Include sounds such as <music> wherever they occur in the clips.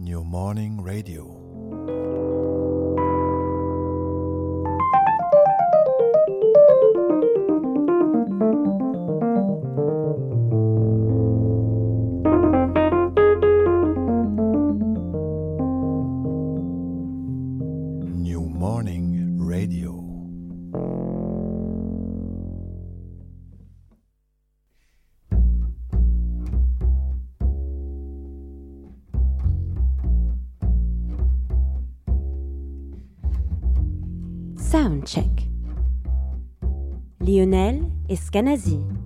New Morning Radio. Lionel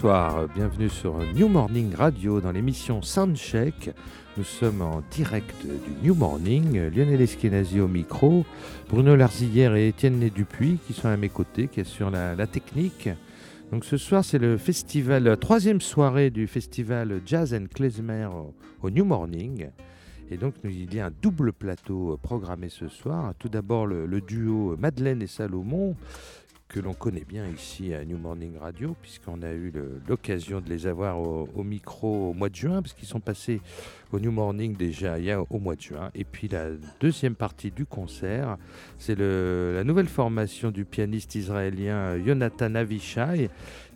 Bonsoir, bienvenue sur New Morning Radio dans l'émission Soundcheck. Nous sommes en direct du New Morning. Lionel Eskenazi au micro, Bruno Larzillière et Étienne Né Dupuis qui sont à mes côtés, qui assurent la, la technique. Donc ce soir, c'est le festival, la troisième soirée du festival Jazz and Klezmer au, New Morning. Et donc, il y a un double plateau programmé ce soir. Tout d'abord, le duo Madeleine et Salomon, que l'on connaît bien ici à New Morning Radio, puisqu'on a eu l'occasion de les avoir au, micro au mois de juin, parce qu'ils sont passés au New Morning déjà il y a au mois de juin. Et puis la deuxième partie du concert, c'est la nouvelle formation du pianiste israélien Jonathan Avishai,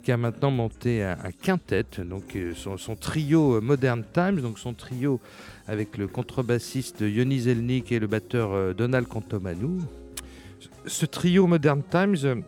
qui a maintenant monté un, quintet, donc euh, son, trio euh, Modern Times, donc son trio avec le contrebassiste Yoni Zelnik et le batteur euh, Donald Contomanou. Ce trio Modern Times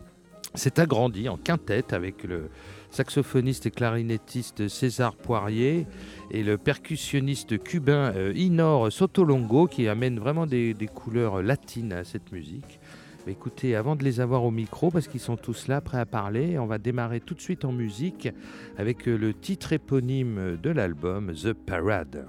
s'est agrandi en quintette avec le saxophoniste et clarinettiste César Poirier et le percussionniste cubain euh, Inor Sotolongo qui amène vraiment des, des couleurs latines à cette musique. Écoutez, avant de les avoir au micro, parce qu'ils sont tous là, prêts à parler, on va démarrer tout de suite en musique avec euh, le titre éponyme de l'album, The Parade.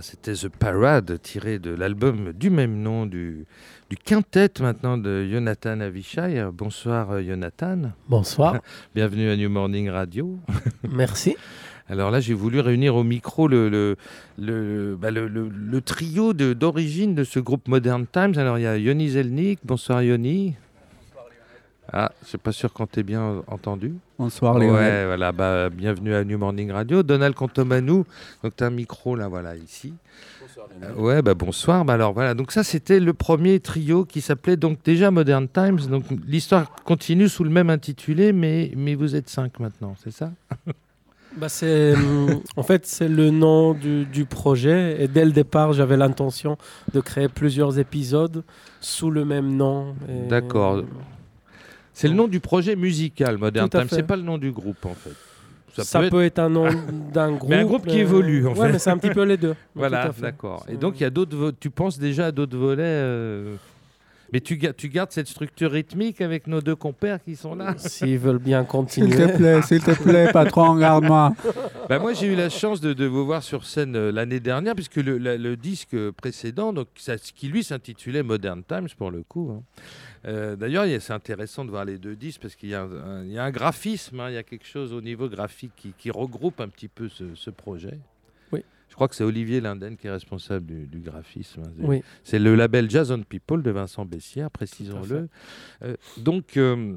Voilà, c'était The Parade, tiré de l'album du même nom du, du quintet maintenant de Jonathan Avishai. Bonsoir euh, Jonathan, Bonsoir, <laughs> bienvenue à New Morning Radio. <laughs> merci. Alors là, j'ai voulu réunir au micro le, le, le, bah, le- trio de- d'origine de, ce groupe Modern Times. Alors il y a Yoni Zelnik. Bonsoir Yoni. Ah, je suis pas sûr qu'on t'ait bien entendu. Bonsoir Ouais, Lionel. voilà, bah, bienvenue à New Morning Radio. Donald Contomanou, donc tu as un micro là, voilà, ici. Euh, ouais, bah bonsoir. Bah alors voilà, donc ça c'était le premier trio qui s'appelait donc déjà Modern Times. Donc l'histoire continue sous le même intitulé, mais, mais vous êtes cinq maintenant, c'est ça? <laughs> Bah, c'est, hum, en fait, c'est le nom du, du projet. Et dès le départ, j'avais l'intention de créer plusieurs épisodes sous le même nom. Et- D'accord. C'est le nom du projet musical Modern fait. c'est pas le nom du groupe en fait. Ça, peut, être... un nom <laughs> d'un groupe. un groupe qui euh, évolue, en ouais, fait. mais c'est un petit peu les deux. <laughs> Voilà, d'accord. Et donc il y a d'autres. vo- Tu penses déjà à d'autres volets euh, Mais tu, ga- tu gardes cette structure rythmique avec nos deux compères qui sont là. <laughs> S'ils veulent bien S'il continuer. te plaît, s'il te plaît, patron, regarde-moi. Bah, moi, j'ai eu la chance de, de vous voir sur scène euh, l'année dernière, puisque le, la- le disque précédent, donc, ça- qui lui s'intitulait Modern Times pour le coup. hein. Euh, D'ailleurs, c'est intéressant de voir les deux disques parce qu'il y, a un- un- il y a un graphisme, hein, il y a quelque chose au niveau graphique qui, qui regroupe un petit peu ce, ce projet. Oui. Je crois que c'est Olivier Linden qui est responsable du, du graphisme. hein. C'est- Oui. C'est le label Jazz on People de Vincent Bessière, précisons-le. Euh, donc, euh,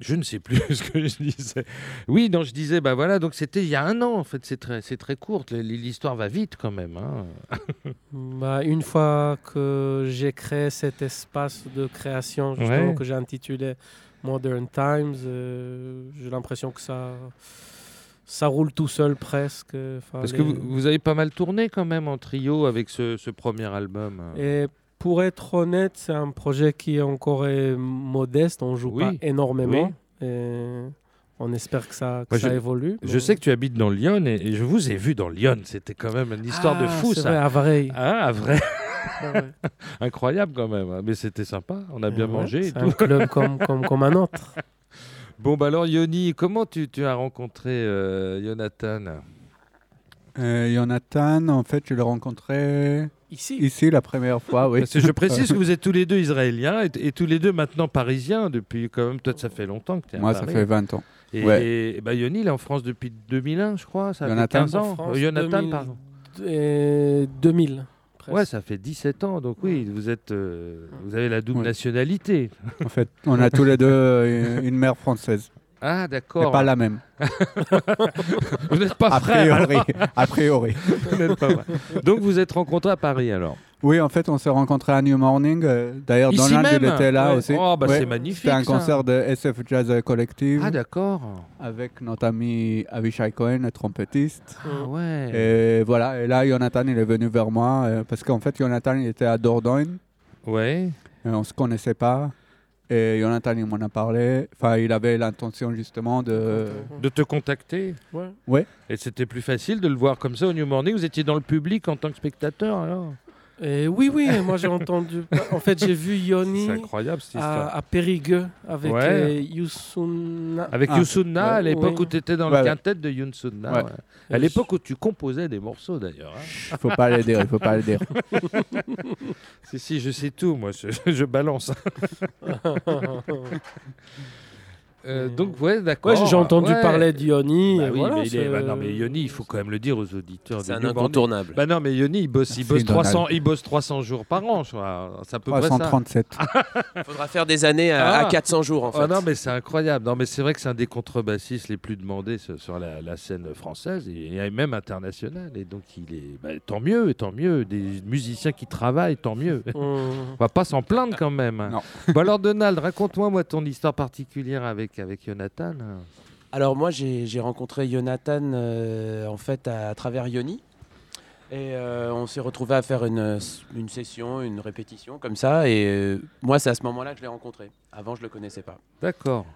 je ne sais plus <laughs> ce que je disais. Oui, donc je disais, bah voilà, donc c'était il y a un an en fait, c'est très, c'est très court. L'histoire va vite quand même. hein. <laughs> Bah, une fois que j'ai créé cet espace de création, justement, Ouais. que j'ai intitulé Modern Times, euh, j'ai l'impression que ça, ça roule tout seul presque. Enfin, Parce les- que vous, vous avez pas mal tourné quand même en trio avec ce, ce premier album. hein. Et pour être honnête, c'est un projet qui est encore modeste. On joue Oui. pas énormément. Et on espère que ça, que Moi, ça je- évolue. Je sais que tu habites dans Lyon et, et je vous ai vu dans Lyon. C'était quand même une histoire de Ah, fou ça. Vrai, à Vareille. Ah, vrai, Ah ouais. <laughs> incroyable quand même. hein. Mais c'était sympa. On a bien Ouais, mangé. et C'est tout. un club comme, comme, comme un autre. <laughs> Bon, bah alors, Yoni, comment tu, tu as rencontré euh, Jonathan? Euh, Jonathan, en fait, je l'ai rencontré Ici. ici la première fois, oui. Parce que je précise que vous êtes tous les deux israéliens et, et tous les deux maintenant parisiens depuis quand même. Toi, ça fait longtemps que tu es à Moi, ça fait 20 ans. Et, ouais. et bah, Yoni, il est en France depuis 2001, je crois. Ça Jonathan. fait 15 ans. France, Euh, Jonathan, 2000, pardon. et 2000. presque. Ouais, ça fait 17 ans. Donc oui, vous êtes, euh, vous avez la double Ouais. nationalité. En fait, on a tous les deux une mère française, Ah, mais d'accord. pas la même. <laughs> Vous n'êtes pas A priori. A priori. <laughs> Vous pas. Donc vous êtes rencontrés à Paris alors. Oui, en fait, on s'est rencontrés à New Morning. euh, D'ailleurs, même il était là Ouais. aussi. Oh, bah Ouais. c'est magnifique. C'était un ça. concert de SF Jazz Collective Ah, d'accord. avec notre ami Avishai Cohen, le trompettiste. Ah, ouais. Et voilà, et là, Jonathan, il est venu vers moi euh, parce qu'en fait, Jonathan, il était à Dordogne. Ouais. et on se connaissait pas. Et Jonathan, il m'en a parlé. Enfin, il avait l'intention justement de. De te contacter. Ouais. Et c'était plus facile de le voir comme ça au New Morning. Vous étiez dans le public en tant que spectateur alors? Et oui, oui, moi j'ai entendu. En fait, j'ai vu Yoni C'est incroyable cette à, à Périgueux avec Ouais. euh, Avec Ah, Youssouna, à l'époque oui. où tu étais dans Ouais, le quintet de Youssouna. Ouais. ouais. À l'époque où tu composais des morceaux d'ailleurs. hein. Il faut pas le dire, il faut pas le dire. <laughs> Si, si, je sais tout, moi, je, je balance. <laughs> Euh, donc, ouais, d'accord. Ouais, j'ai entendu Ouais. parler de Yoni. Bah oui, voilà, mais est- bah non, mais Yoni, il faut quand même le dire aux auditeurs. C'est un incontournable. Bah non, mais Yoni, il bosse, il bosse, 300, Donald. il bosse 300 jours par an, ça. 337. Il <laughs> faudra faire des années à, Ah. à 400 jours en fait. Oh non, mais c'est incroyable. Non, mais c'est vrai que c'est un des contrebassistes les plus demandés sur, la, la scène française et, et même internationale. Et donc, il est. bah, tant mieux, tant mieux. Des musiciens qui travaillent, tant mieux. Hum. <laughs> On va pas s'en plaindre quand même. Non. Bon, alors, Donald, raconte-moi moi, ton histoire particulière avec, avec Jonathan. Alors moi j'ai rencontré Jonathan euh, en fait à, à travers Yoni. Et euh, on s'est retrouvé à faire une, une session, une répétition comme ça. Et euh, moi c'est à ce moment-là que je l'ai rencontré. Avant je le connaissais pas. D'accord.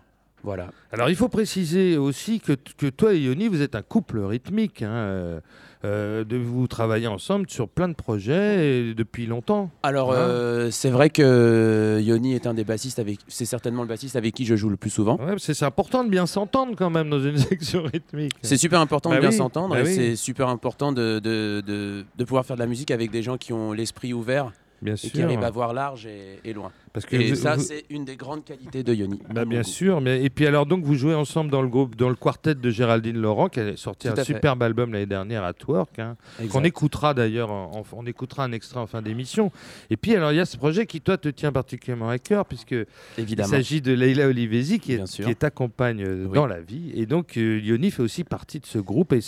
Voilà. Alors il faut préciser aussi que, que toi et Yoni, vous êtes un couple rythmique. hein, euh, euh, de vous travailler ensemble sur plein de projets et depuis longtemps. Alors, Hein euh, c'est vrai que Yoni est un des bassistes avec. C'est certainement le bassiste avec qui je joue le plus souvent. Ouais, c'est important de bien s'entendre quand même dans une <laughs> section rythmique. C'est super important Bah de bien oui, s'entendre bah et oui. c'est super important de, de, de, de pouvoir faire de la musique avec des gens qui ont l'esprit ouvert Bien et qui arrivent à voir large et, et loin. Parce que Et vous- ça, vous- c'est une des grandes qualités de Yoni. Bah, bien goût. sûr, mais et puis alors donc vous jouez ensemble dans le groupe, dans le quartet de Géraldine Laurent qui a sorti Tout un fait. superbe album l'année dernière à Twerk, hein, Exact. qu'on écoutera d'ailleurs, on écoutera un extrait en fin d'émission. Et puis alors il y a ce projet qui toi te tient particulièrement à cœur puisque il s'agit de Leila Olivesi qui est, qui est ta compagne euh, Oui. dans la vie et donc euh, Yoni fait aussi partie de ce groupe et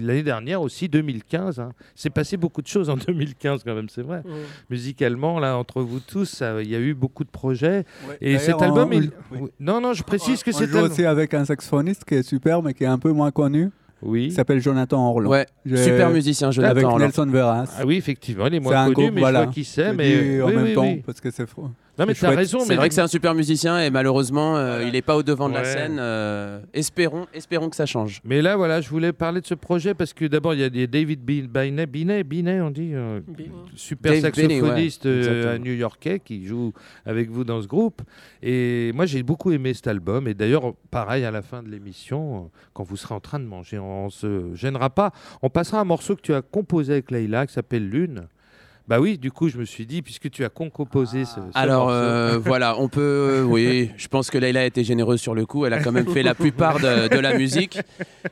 l'année dernière aussi 2015. hein. C'est passé beaucoup de choses en <laughs> 2015 quand même, c'est vrai. Mm. Musicalement là entre vous tous, ça- il y a eu beaucoup de projets et D'ailleurs, cet on- album, on- il- oui. non non, je précise que on c'est joue aussi avec un saxophoniste qui est super, mais qui est un peu moins connu. oui. Il s'appelle Jonathan Orlon. Ouais, super musicien, Avec Jonathan. Orlan. Nelson Veras. Ah oui, effectivement, il est moins un connu, groupe, mais voilà. je vois qui c'est. Mais dis en oui, même oui, temps, oui. parce que c'est faux. Non, mais c'est t'as raison. C'est mais vrai que c'est un super musicien et malheureusement, euh, Voilà. il n'est pas au devant de la scène. euh, espérons, espérons que ça change. Mais là, voilà, je voulais parler de ce projet parce que d'abord, il y a des David Bi- Binet, Binet, Binet, on dit, euh, super Dave saxophoniste ouais, euh, new-yorkais qui joue avec vous dans ce groupe. Et moi, j'ai beaucoup aimé cet album. Et d'ailleurs, pareil, à la fin de l'émission, quand vous serez en train de manger, on se gênera pas. On passera un morceau que tu as composé avec Leïla qui s'appelle Lune. Bah oui, du coup, je me suis dit, puisque tu as concomposé ce, ce Alors euh, <laughs> voilà, on peut, euh, oui, je pense que Leïla a été généreuse sur le coup. Elle a quand même fait la plupart de, de la musique.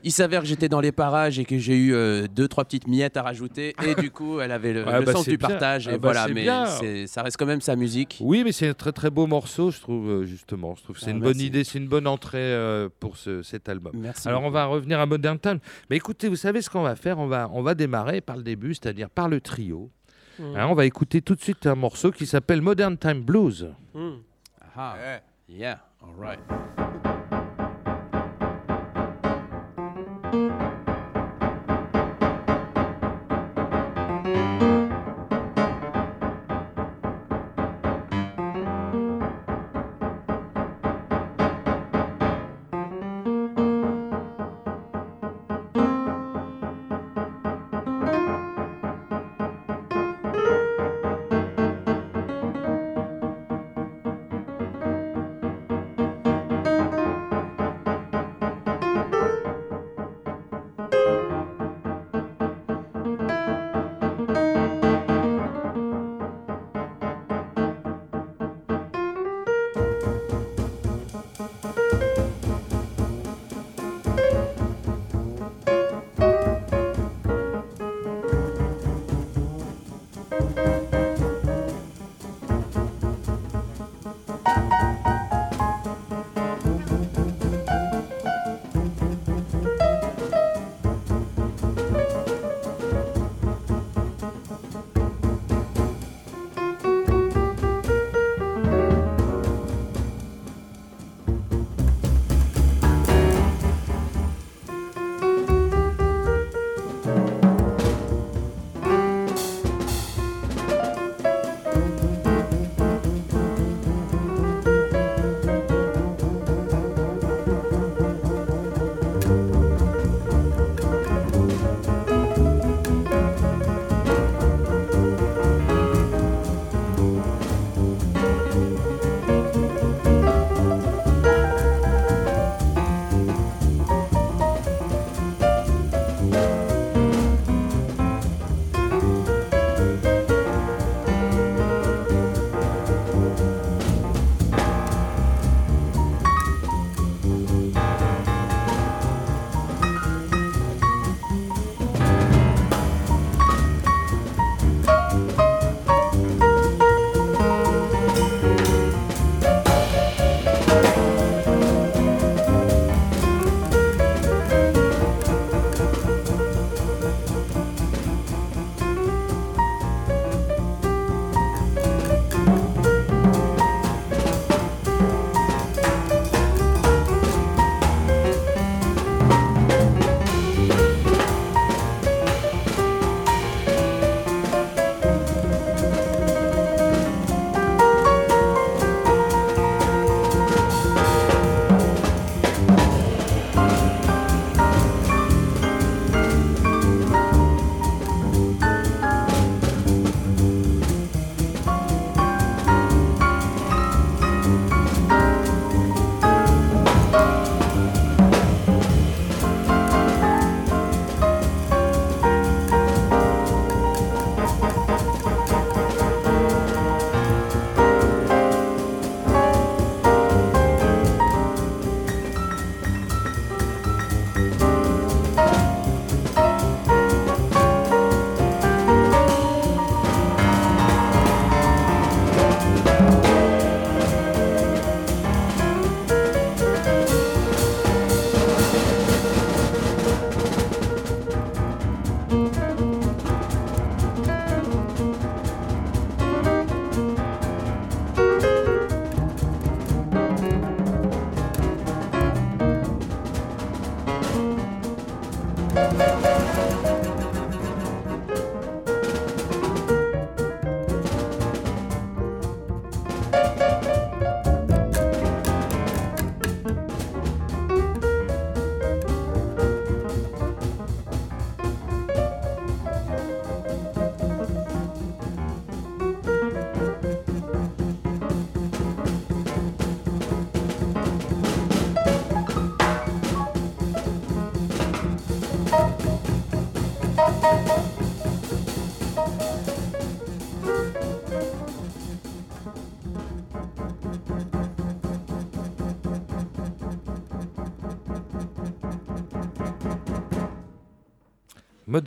Il s'avère que j'étais dans les parages et que j'ai eu euh, deux, trois petites miettes à rajouter. Et du coup, elle avait le, Ah le bah sens c'est du bien. partage. Et Ah bah voilà, c'est mais bien. c'est- ça reste quand même sa musique. Oui, mais c'est un très très beau morceau, je trouve, euh, justement. Je trouve que c'est Ah, une merci. bonne idée, c'est une bonne entrée euh, pour ce- cet album. Merci. Alors on va revenir à Modern Time. Mais écoutez, vous savez ce qu'on va faire? On va, on va démarrer par le début, c'est-à-dire par le trio. Mm. Hein, on va écouter tout de suite un morceau qui s'appelle Modern Time Blues. Mm. Ah, yeah, all right.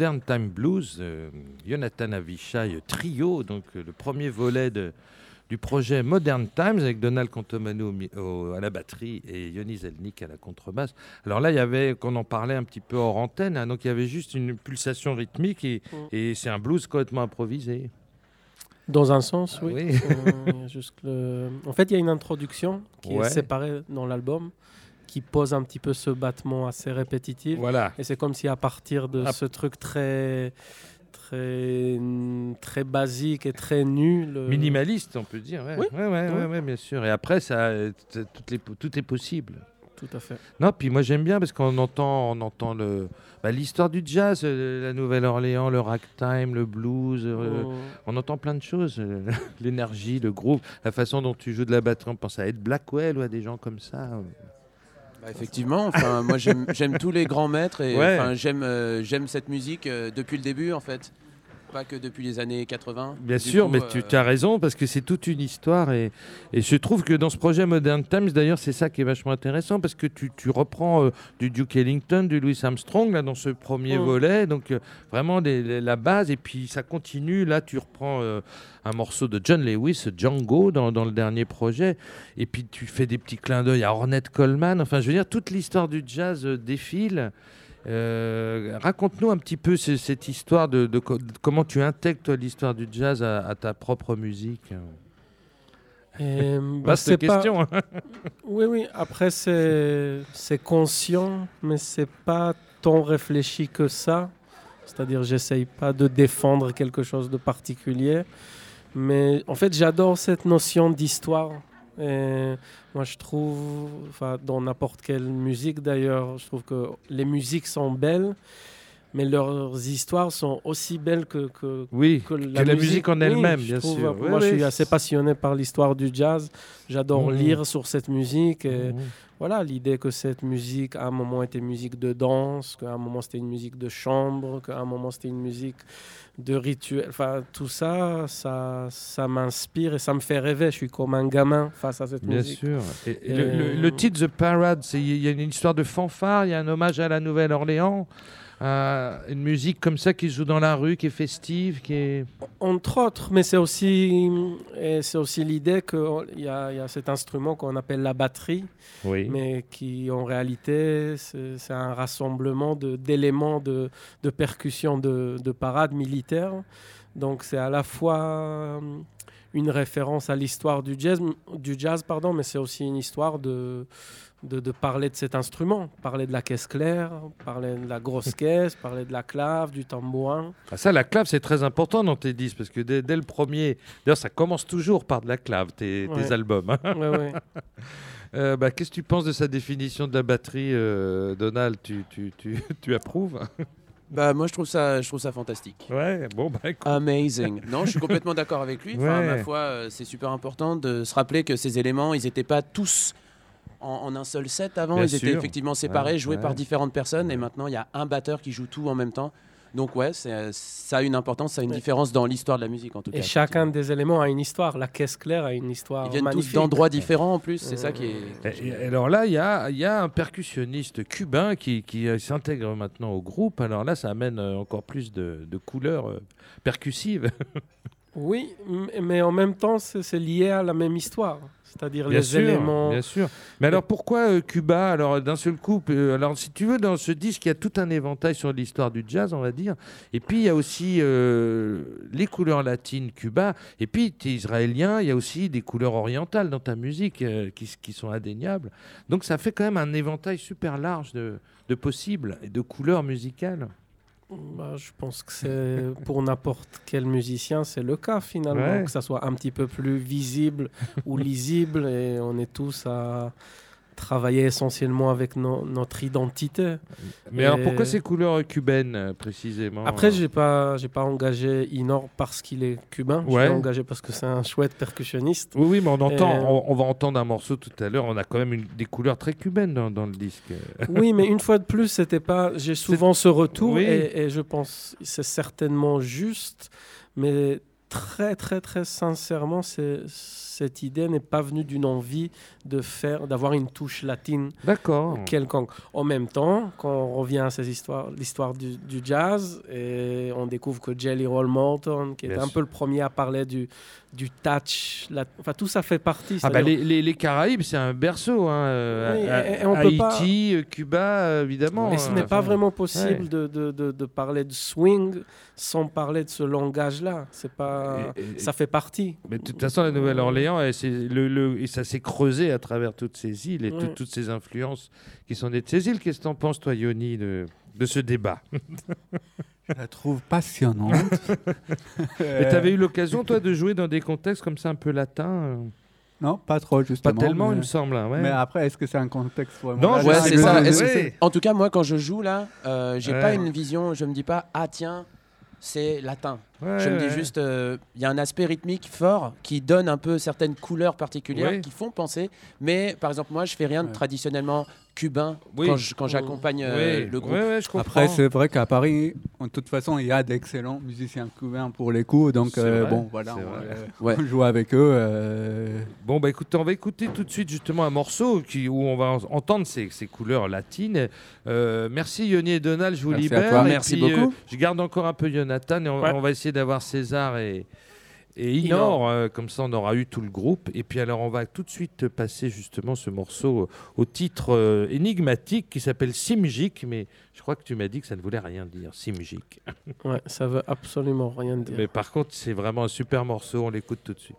Modern Time Blues, euh, Jonathan Avishai Trio, donc euh, le premier volet de- du projet Modern Times avec Donald Contomano à la batterie et Yoni Zelnik à la contrebasse. Alors là, il y avait, qu'on en parlait un petit peu hors antenne, hein, donc il y avait juste une pulsation rythmique et, Mm. et c'est un blues complètement improvisé. Dans un sens, oui. Euh, le- En fait, il y a une introduction qui Ouais. est séparée dans l'album, qui pose un petit peu ce battement assez répétitif. Voilà. Et c'est comme si à partir de Ah. ce truc très, très, très basique et très nu, le- Minimaliste, on peut dire. Ouais, Oui. ouais, ouais, Oui. ouais, bien sûr. Et après, ça, les, tout est possible. Tout à fait. Non, puis moi j'aime bien parce qu'on entend, on entend le, bah, l'histoire du jazz, euh, la Nouvelle-Orléans, le ragtime, le blues. euh, Oh. on entend plein de choses, euh, <laughs> l'énergie, le groove, la façon dont tu joues de la batterie. On pense à Ed Blackwell ou à des gens comme ça. Bah, effectivement, enfin, moi j'aime j'aime tous les grands maîtres et Ouais. enfin, j'aime euh, j'aime cette musique euh, depuis le début en fait, pas que depuis les années 80. Bien sûr, coup, mais euh, tu as raison parce que c'est toute une histoire et, et je trouve que dans ce projet Modern Times, d'ailleurs, c'est ça qui est vachement intéressant parce que tu, tu reprends euh, du Duke Ellington, du Louis Armstrong là dans ce premier Mm. volet, donc euh, vraiment des- les- la base et puis ça continue. Là, tu reprends euh, un morceau de John Lewis, Django, dans, dans le dernier projet, et puis tu fais des petits clins d'œil à Ornette Coleman. Enfin, je veux dire, toute l'histoire du jazz euh, défile. Euh, Raconte-nous un petit peu ce- cette histoire de, de co- de comment tu intègres toi, l'histoire du jazz à, à ta propre musique. Et, <laughs> bah, c'est question. hein. <laughs> Oui, oui. Après, c'est c'est conscient, mais c'est pas tant réfléchi que ça. C'est-à-dire, j'essaye pas de défendre quelque chose de particulier. Mais en fait, j'adore cette notion d'histoire. Moi, je trouve, dans n'importe quelle musique d'ailleurs, je trouve que les musiques sont belles, mais leurs histoires sont aussi belles que, que, Oui, que que la musique en elle-même, bien trouve. sûr. Moi, je suis assez passionné par l'histoire du jazz. J'adore Mhm. lire sur cette musique. Et Mhm. voilà, l'idée que cette musique, à un moment, était musique de danse, qu'à un moment, c'était une musique de chambre, qu'à un moment, c'était une musique de rituel. Enfin, tout ça, ça, ça m'inspire et ça me fait rêver. Je suis comme un gamin face à cette Bien musique. sûr. Et, et Et- le, le- le titre The Parade, c'est- il y a une histoire de fanfare, il y a un hommage à la Nouvelle-Orléans, à une musique comme ça qui joue dans la rue, qui est festive, qui est. Entre autres, mais c'est aussi, c'est aussi l'idée qu'il y, y a cet instrument qu'on appelle la batterie. Oui. mais qui en réalité c'est un rassemblement de- d'éléments de, de percussion de, de parade militaire. Donc c'est à la fois euh, une référence à l'histoire du jazz, du jazz pardon, mais c'est aussi une histoire de, de, de parler de cet instrument, parler de la caisse claire, parler de la grosse caisse, parler de la clave, du tambourin. Ah, ça, la clave, c'est très important dans tes disques, parce que dès, dès le premier. D'ailleurs, ça commence toujours par de la clave, tes, albums. hein. Ouais, ouais. <laughs> Euh, bah, Qu'est-ce que tu penses de sa définition de la batterie, euh, Donald? Tu, tu, tu, tu approuves? Bah moi je trouve ça je trouve ça fantastique. Ouais, bon, bah écoute. Amazing. <laughs> Non, je suis complètement d'accord avec lui. Enfin, Ouais. ma foi, euh, c'est super important de se rappeler que ces éléments, ils n'étaient pas tous en, en un seul set avant. Bien ils étaient effectivement séparés, Ouais, joués ouais. par différentes personnes. Et maintenant, il y a un batteur qui joue tout en même temps. Donc ouais, c'est, ça a une importance, ça a une Ouais. différence dans l'histoire de la musique en tout cas. Et chacun des éléments a une histoire. La caisse claire a une histoire Ils viennent tous d'endroits différents en plus, c'est ça qui est. Et- et alors là, il y a, il y a un percussionniste cubain qui, qui, euh, s'intègre maintenant au groupe. Alors là, ça amène euh, encore plus de, de couleurs euh, percussives. <laughs> Oui, mais en même temps, c'est c'est lié à la même histoire. C'est-à-dire les sûr, éléments. bien sûr. Mais alors pourquoi euh, Cuba? Alors d'un seul coup, euh, alors si tu veux, dans ce disque, il y a tout un éventail sur l'histoire du jazz, on va dire. Et puis il y a aussi euh, les couleurs latines Cuba. Et puis tu es israélien, il y a aussi des couleurs orientales dans ta musique qui, qui sont indéniables. Donc ça fait quand même un éventail super large de, de possibles et de couleurs musicales. Bah, je pense que c'est <laughs> pour n'importe quel musicien, c'est le cas finalement, Ouais. que ça soit un petit peu plus visible ou lisible, et on est tous à travailler essentiellement avec no- notre identité. Mais alors pourquoi ces couleurs cubaines euh, précisément Après, j'ai pas, j'ai pas engagé Inor parce qu'il est cubain. Ouais. Je l'ai engagé parce que c'est un chouette percussionniste. Oui, oui, mais on entend, Et- on, on va entendre un morceau tout à l'heure. On a quand même une- des couleurs très cubaines dans, dans le disque. <laughs> Oui, mais une fois de plus, c'était pas. J'ai souvent ce retour Oui. et, et je pense c'est certainement juste, mais très, très, très sincèrement, c'est- cette idée n'est pas venue d'une envie de faire, d'avoir une touche latine quelconque. En même temps, quand on revient à ces histoires, l'histoire du, du jazz, et on découvre que Jelly Roll Morton, qui est Bien un sûr. peu le premier à parler du, du touch, la- enfin tout ça fait partie. Ah bah les, les- les Caraïbes, c'est un berceau. Hein, Oui, à- et- et on à- peut pas- Haïti, Cuba, évidemment. Mais ce euh, n'est pas enfin, vraiment possible ouais. de, de, de, de parler de swing sans parler de ce langage-là. C'est pas, Et- et- ça fait partie. Mais de toute façon, la Nouvelle-Orléans, le, le- et ça s'est creusé à travers toutes ces îles et Ouais. tout- toutes ces influences qui sont nées de ces îles. Qu'est-ce que tu en penses, toi, Yoni, de, de ce débat? Je la trouve passionnante. <laughs> Et tu avais eu l'occasion, toi, de jouer dans des contextes comme ça un peu latins euh, Non, pas trop, Pas justement. tellement, mais... il me semble. hein, ouais. mais après, est-ce que c'est un contexte vraiment Non, Ouais, sais c'est ça. C'est- En tout cas, moi, quand je joue là, euh, j'ai Ouais. pas une vision. Je me dis pas, ah tiens, c'est latin. Ouais, je me dis juste, euh, il y a un aspect rythmique fort qui donne un peu certaines couleurs particulières Ouais. qui font penser. Mais par exemple, moi, je fais rien de Ouais. traditionnellement cubain Oui. quand j'accompagne euh, le groupe. ouais, ouais, je comprends. Après, c'est vrai qu'à Paris, en toute façon, il y a d'excellents musiciens cubains pour les coups. Donc, euh, bon, voilà, on, Ouais. on joue avec eux. euh, Bon, bah écoute, on va écouter tout de suite justement un morceau qui, où on va en- entendre ces, ces couleurs latines. Euh, merci Yoni et Donald, je vous Merci à libère. toi. Et Merci puis, beaucoup. je garde encore un peu Jonathan et on, Ouais. on va essayer d'avoir César et, et Inor. euh, comme ça, on aura eu tout le groupe. Et puis alors, on va tout de suite passer justement ce morceau au titre euh, énigmatique qui s'appelle Simjik. Mais je crois que tu m'as dit que ça ne voulait rien dire, Simjik. <laughs> Ouais, ça veut absolument rien dire. Mais par contre, c'est vraiment un super morceau. On l'écoute tout de suite.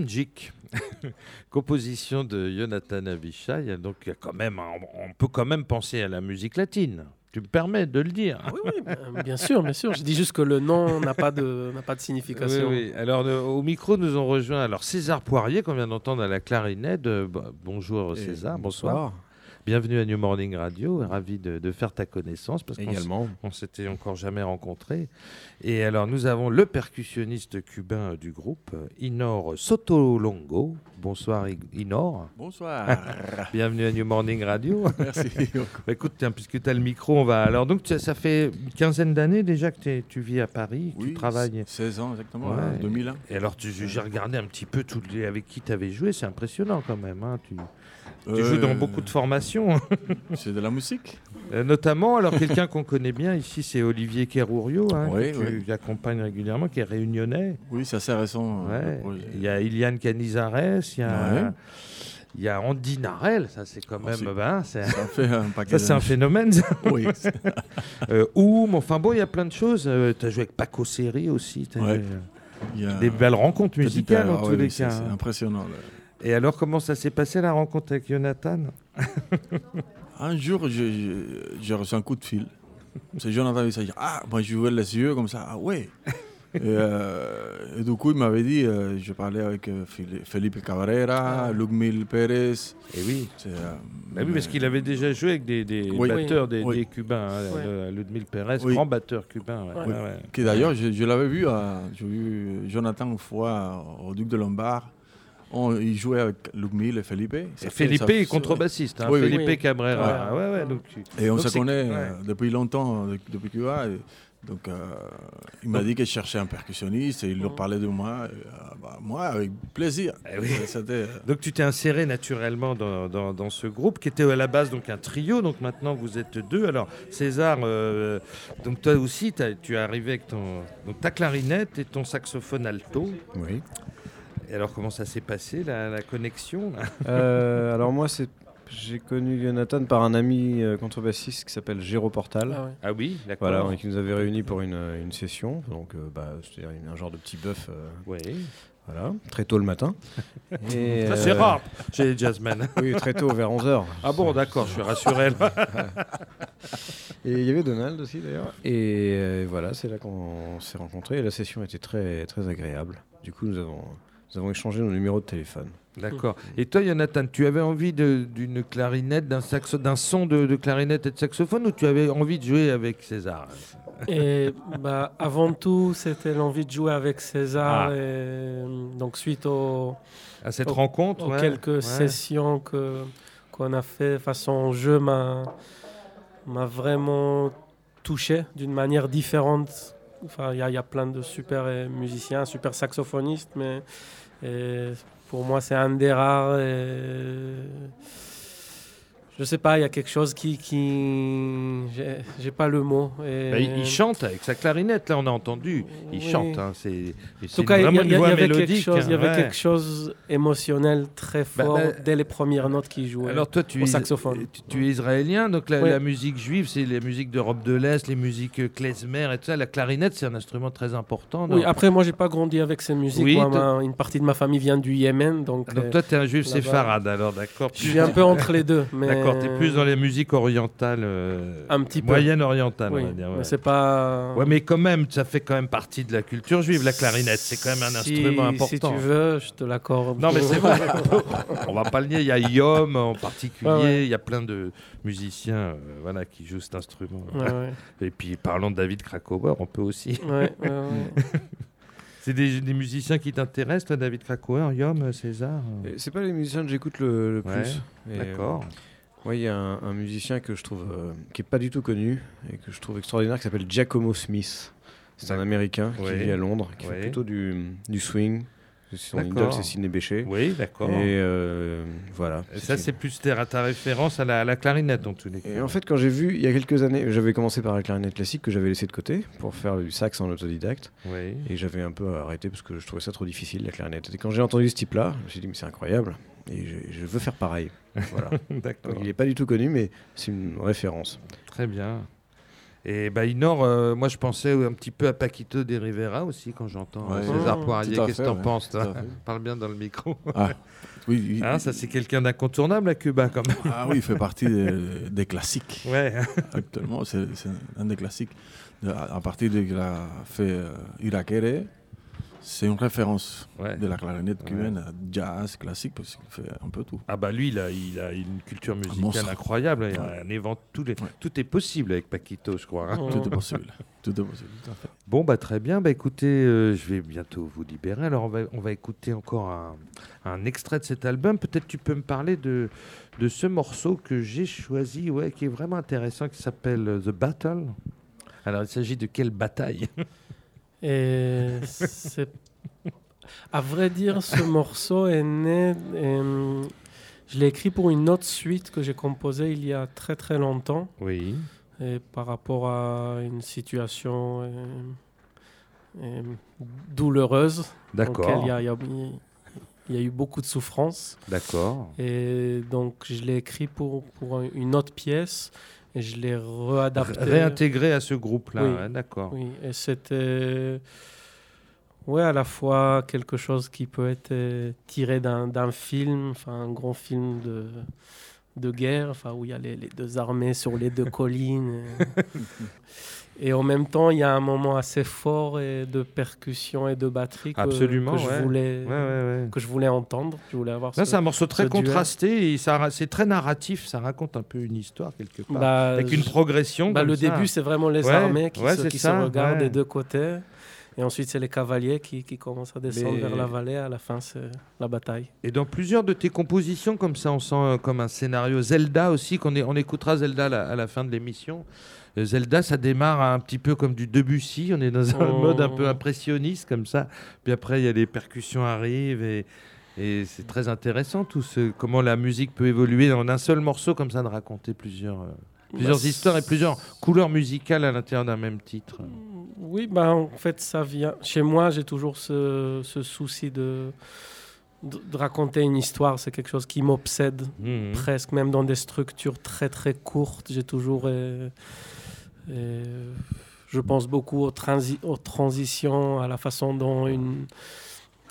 Simjik, <laughs> composition de Jonathan Avishai. Donc, il y a quand même, on peut quand même penser à la musique latine. Tu me permets de le dire. Oui, oui, ben, bien sûr, bien sûr. Je dis juste que le nom n'a pas de, n'a pas de signification. Oui, oui. Alors, euh, au micro, nous ont rejoint alors César Poirier, qu'on vient d'entendre à la clarinette. Euh, bah, bonjour Et César, bonsoir. Bienvenue à New Morning Radio, ravi de, de faire ta connaissance parce qu'on on s'était encore jamais rencontrés. Et alors, nous avons le percussionniste cubain du groupe, Inor Sotolongo. Bonsoir Inor, Bonsoir. <laughs> bienvenue à New Morning Radio. Merci. Bah, écoute, tiens, puisque tu as le micro, on va. Alors, donc, ça fait une quinzaine d'années déjà que tu vis à Paris, que tu travailles. 16 ans exactement, Ouais. en 2001. Et alors, j'ai regardé un petit peu tous les, avec qui tu avais joué, c'est impressionnant quand même. hein. Tu, tu joues dans Euh, beaucoup de formations. <laughs> C'est de la musique Euh, notamment, alors quelqu'un qu'on connaît bien ici, c'est Olivier Kerourio, hein, Oui, que oui. tu accompagnes régulièrement, qui est réunionnais. Oui, c'est assez récent. euh, Ouais. Il y a Iliane Canizares, il y a, Ouais. il y a Andy Narel, ça c'est quand même. Aussi. ben, c'est- Ça fait un <laughs> ça c'est un phénomène. ça. <laughs> Oui. Euh, Oum, enfin bon, il y a plein de choses. tu as joué avec Paco Seri aussi. Ouais. joué, a Des belles rencontres musicales en ah tous les c'est- cas. C'est hein. impressionnant. là. Et alors, comment ça s'est passé la rencontre avec Jonathan? <laughs> Un jour, j'ai- reçu un coup de fil. C'est Jonathan qui s'est dit Ah, moi je jouais les yeux comme ça. Ah ouais <laughs> et, euh, et du coup, il m'avait dit euh, Je parlais avec euh, Felipe Cabrera, Lugmil Pérez. Et oui. c'est, euh, Bah oui, parce qu'il avait déjà joué avec des, des Oui. batteurs, des, Oui. des Cubains. hein, Ludmil Pérez, Oui. grand batteur cubain. ouais, Oui. ouais, ouais. Qui d'ailleurs, je, je l'avais vu, j'ai vu Jonathan une fois au Duc de Lombard. On- il jouait avec Lugmil et Felipe. Et Felipe ça- est contrebassiste. hein, Oui. Felipe Oui. Cabrera. Ouais. Ouais, ouais, donc tu- Et on Donc se connaît ouais. euh, depuis longtemps, de- depuis Cuba. et donc, euh, il m'a dit qu'il cherchait un percussionniste et il leur Mhm. parlait de moi. et, euh, bah, moi, avec plaisir. Eh oui. Euh, Donc tu t'es inséré naturellement dans, dans- dans ce groupe qui était à la base donc un trio. Donc maintenant vous êtes deux. Alors César, euh, donc toi aussi tu es arrivé avec ton, donc ta clarinette et ton saxophone alto. Oui. Et alors comment ça s'est passé la, la connexion là? Euh, alors moi, c'est j'ai connu Jonathan par un ami euh, contrebassiste qui s'appelle Géro Portal. Ah ouais. Ah oui, d'accord. Voilà, qui nous avait réunis pour une, une session, donc euh, bah, c'est un genre de petit bœuf, euh, Ouais. voilà, très tôt le matin. <laughs> Et, Ça c'est euh, rare chez les jazzmen. <laughs> Oui, très tôt, vers 11h. Ah bon, d'accord, je suis rassuré. là. <laughs> Et il y avait Donald aussi d'ailleurs. Et euh, voilà, c'est là qu'on s'est rencontrés et la session était très, très agréable. Du coup, nous avons, nous avons échangé nos numéros de téléphone. D'accord. Et toi, Jonathan, tu avais envie d'une clarinette, d'un saxo, d'un son de, de clarinette et de saxophone, ou tu avais envie de jouer avec César Et bah, avant tout, c'était l'envie de jouer avec César. Ah. Et, donc, suite aux, À cette rencontre aux ouais, quelques ouais. sessions que, qu'on a fait façon jeu, m'a, m'a vraiment touché d'une manière différente. Enfin, il y, a- il y a plein de super euh, musiciens, super saxophonistes, mais pour moi, c'est un des rares. Je sais pas, il y a quelque chose qui. qui j'ai, pas le mot. Et- Bah, il, chante avec sa clarinette, là on a entendu. Il Oui. chante, hein, c'est, En tout cas, il y, avait, quelque chose, il y avait hein, quelque chose émotionnel très Bah, fort bah, dès les premières notes qu'il jouait. Alors toi, tu au es, saxophone. tu, tu es israélien, donc la, Oui. la musique juive, c'est les musiques d'Europe de l'Est, les musiques euh, klezmer et tout ça. La clarinette, c'est un instrument très important. oui, après, moi, j'ai pas grandi avec ces musiques. Oui, Moi, toi- ma- une partie de ma famille vient du Yémen, donc, Donc euh, toi, tu es un juif séfarade, alors d'accord. je suis un peu entre les deux. <laughs> Mais... D'accord, tu es plus dans les musiques orientales, euh, Un petit peu. moyenne orientale, Oui, on va dire. mais ouais. c'est pas. Ouais, mais quand même, ça fait quand même partie de la culture juive, la clarinette. C'est quand même un Si- instrument important. Si tu veux, je te l'accorde. Non, mais c'est <laughs> vrai. On va pas le nier. Il y a Yom en particulier. Ouais. Il y a plein de musiciens euh, voilà, qui jouent cet instrument. Ouais, <laughs> Et puis, parlons de David Krakauer, on peut aussi. ouais, ouais, ouais. <laughs> C'est des, des musiciens qui t'intéressent, toi, David Krakauer, Yom, César Et C'est pas les musiciens que j'écoute le, le Ouais, plus. Et, D'accord. euh, ouais, il y a un, un musicien que je trouve euh, qui est pas du tout connu et que je trouve extraordinaire qui s'appelle Giacomo Smith. C'est un. Américain qui Ouais. vit à Londres, qui Ouais. fait plutôt du, du swing. Son idole, c'est Sidney Bechet. Oui, d'accord. Et euh, voilà. Et ça, c'est plus ta, ta référence à la, à la clarinette, dans tous les cas. Et en fait, quand j'ai vu, il y a quelques années, j'avais commencé par la clarinette classique que j'avais laissé de côté pour faire du sax en autodidacte. Oui. Et j'avais un peu arrêté parce que je trouvais ça trop difficile, la clarinette. Et quand j'ai entendu ce type-là, je me suis dit, mais c'est incroyable. Et je, je veux faire pareil. <laughs> voilà. D'accord. Donc, il n'est pas du tout connu, mais c'est une référence. Très bien. Et bah, Inor, euh, moi je pensais un petit peu à Paquito de Rivera aussi quand j'entends euh, Ouais. César Oh, Poirier. Qu'est-ce que t'en ouais, penses. <laughs> Parle bien dans le micro. Ah, oui, <laughs> oui, Hein, ça c'est quelqu'un d'incontournable à Cuba quand même. ah oui, il fait partie des, des classiques. Ouais. Actuellement, c'est c'est un des classiques. À partir de qu'il a fait euh, Irakere, c'est une référence ouais. de la clarinette Ouais. cubaine, à jazz, classique, parce qu'il fait un peu tout. Ah bah lui, il a, il a une culture musicale incroyable. Il y a Ouais. un évent- tous les- Ouais. Tout est possible avec Paquito, je crois. hein. Tout est possible. tout est possible, tout à fait. Bon, bah très bien. Bah écoutez, euh, je vais bientôt vous libérer. Alors on va, on va écouter encore un, un extrait de cet album. Peut-être tu peux me parler de, de ce morceau que j'ai choisi, ouais, qui est vraiment intéressant, qui s'appelle The Battle. Alors il s'agit de quelle bataille? <laughs> Et c'est. À vrai dire, ce morceau est né. euh, je l'ai écrit pour une autre suite que j'ai composée il y a très très longtemps. Oui. Et par rapport à une situation euh, euh, douloureuse. D'accord. Il y, a- il y a- il y a eu beaucoup de souffrance. D'accord. Et donc, je l'ai écrit pour, pour une autre pièce. Et je l'ai réadapté. Réintégré à ce groupe-là. Oui. ouais, D'accord. Oui, et c'était ouais, à la fois quelque chose qui peut être euh, tiré d'un d'un film, enfin un grand film de, de guerre, enfin où il y a les, les deux armées sur les deux <laughs> collines. <laughs> Et, en même temps, il y a un moment assez fort et de percussion et de batterie que, Absolument, que je ouais. voulais Ouais, ouais, ouais. que je voulais entendre. Je voulais avoir Là, ce- c'est un morceau très contrasté et ça c'est très narratif. Ça raconte un peu une histoire quelque part. Bah, Avec une progression. Bah, comme le ça. début, c'est vraiment les armées qui, se, regardent des deux côtés. Et ensuite, c'est les cavaliers qui, qui commencent à descendre Mais- vers la vallée. À la fin, c'est la bataille. Et dans plusieurs de tes compositions, comme ça, on sent euh, comme un scénario. Zelda aussi, qu'on on écoutera Zelda à la, à la fin de l'émission. Euh, Zelda, ça démarre un petit peu comme du Debussy. On est dans un Oh. mode un peu impressionniste comme ça. Puis après, il y a les percussions arrivent et, et c'est très intéressant tout ce comment la musique peut évoluer en un seul morceau comme ça de raconter plusieurs euh, plusieurs Bah, histoires et plusieurs couleurs musicales à l'intérieur d'un même titre. Oui, bah, en fait, ça vient. Chez moi, j'ai toujours ce, ce souci de, de, de raconter une histoire. C'est quelque chose qui m'obsède Mhm. presque, même dans des structures très très courtes. J'ai toujours. euh, je pense beaucoup aux, transi- aux transitions, à la façon dont une,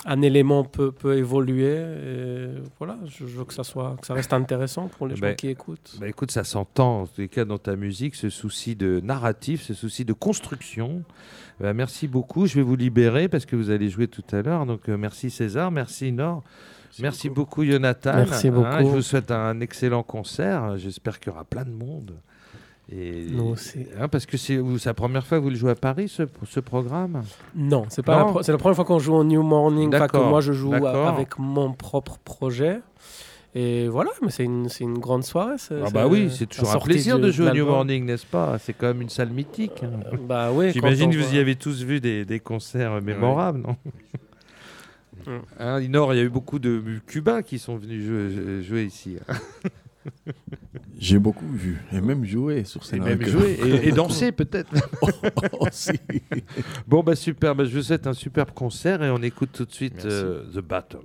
un élément peut, peut évoluer. Et voilà, je, je veux que ça, soit, que ça reste intéressant pour les Eh gens ben, qui écoutent. Bah écoute, ça s'entend en tous les cas dans ta musique, ce souci de narratif, ce souci de construction. Bah, merci beaucoup. Je vais vous libérer parce que vous allez jouer tout à l'heure. Donc euh, merci César, merci Nord. Merci, beaucoup. Jonathan. Merci Hein, beaucoup. je vous souhaite un excellent concert. J'espère qu'il y aura plein de monde. Et. Hein, parce que c'est la première fois que vous le jouez à Paris, ce, ce programme? Non, c'est pas la, la première fois qu'on joue au New Morning. Que moi je joue avec mon propre projet. Et voilà, mais c'est une, c'est une grande soirée. c'est- Ah bah oui, c'est toujours un plaisir de jouer au New. Morning, n'est-ce pas? C'est quand même une salle mythique. hein. Euh, Bah oui. J'imagine que vous y avez tous vu des, des concerts mémorables, non? Mm. Hein, Inor, il y a eu beaucoup de Cubains qui sont venus jouer, jouer ici. J'ai beaucoup vu, et même joué sur Et scène. même avec eux. jouer, et, et danser <laughs> peut-être. Aussi. bon, bah super, bah, je vous souhaite un superbe concert et on écoute tout de suite euh, The Battle.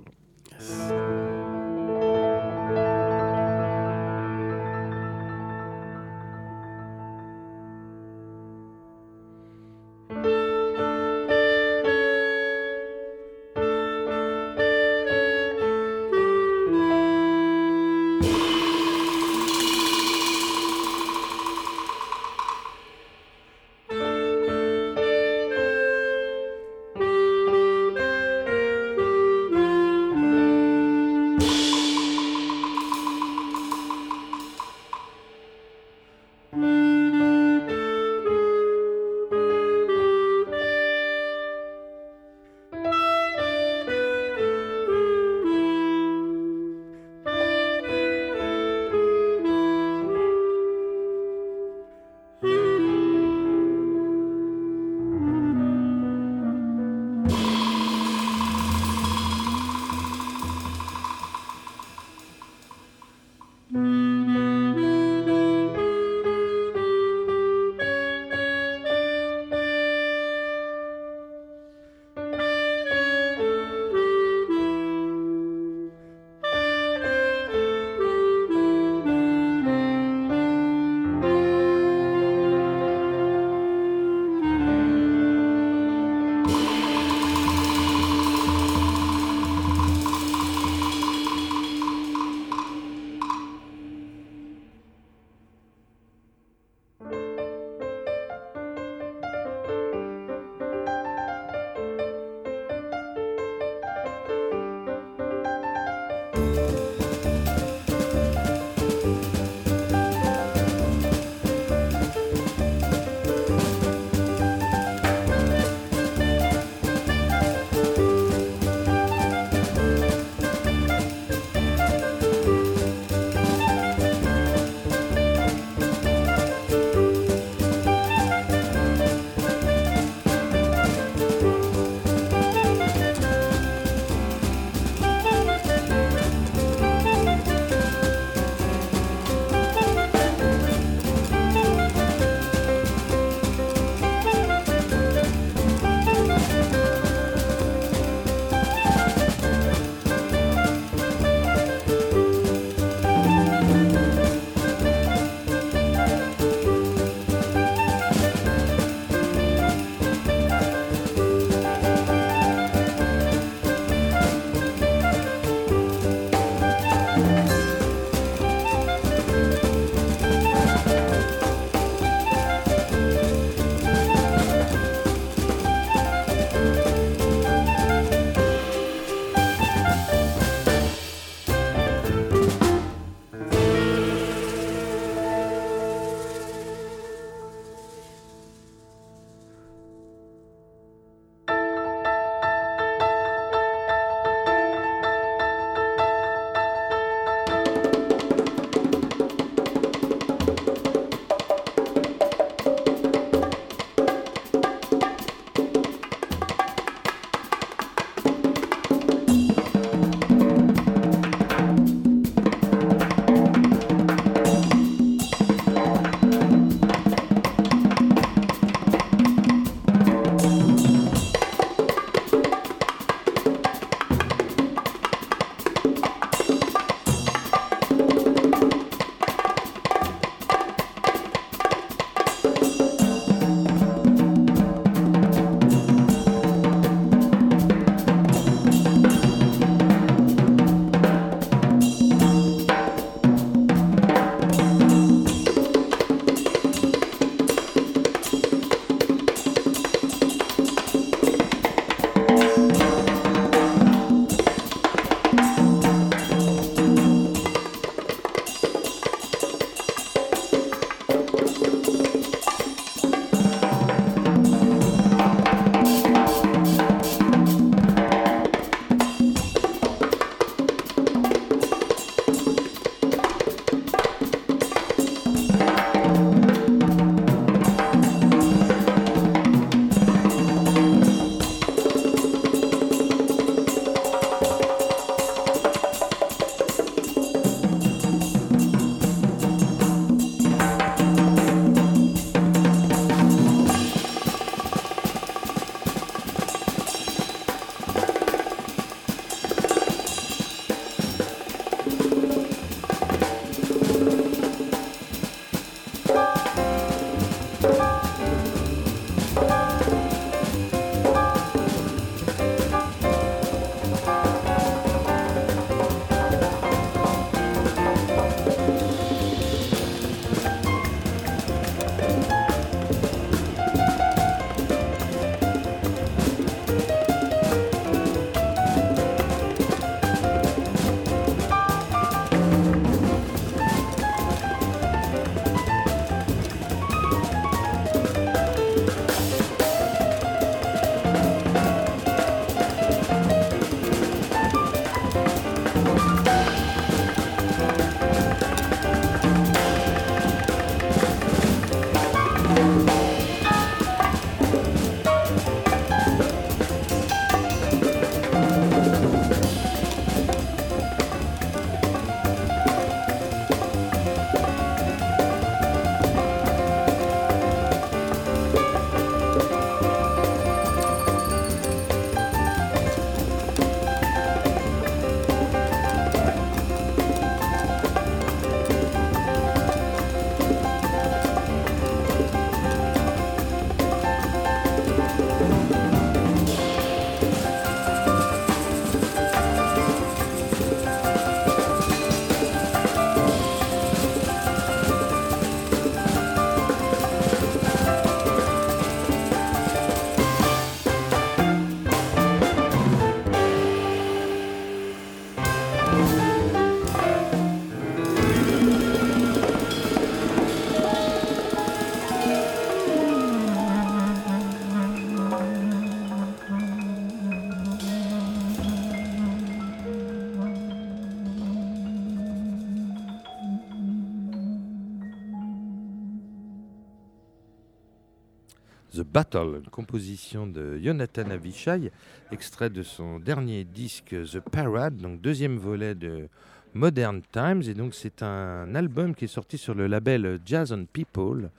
Battle, composition de Jonathan Avishai, extrait de son dernier disque The Parade, donc deuxième volet de Modern Times. Et donc c'est un album qui est sorti sur le label Jazz on People.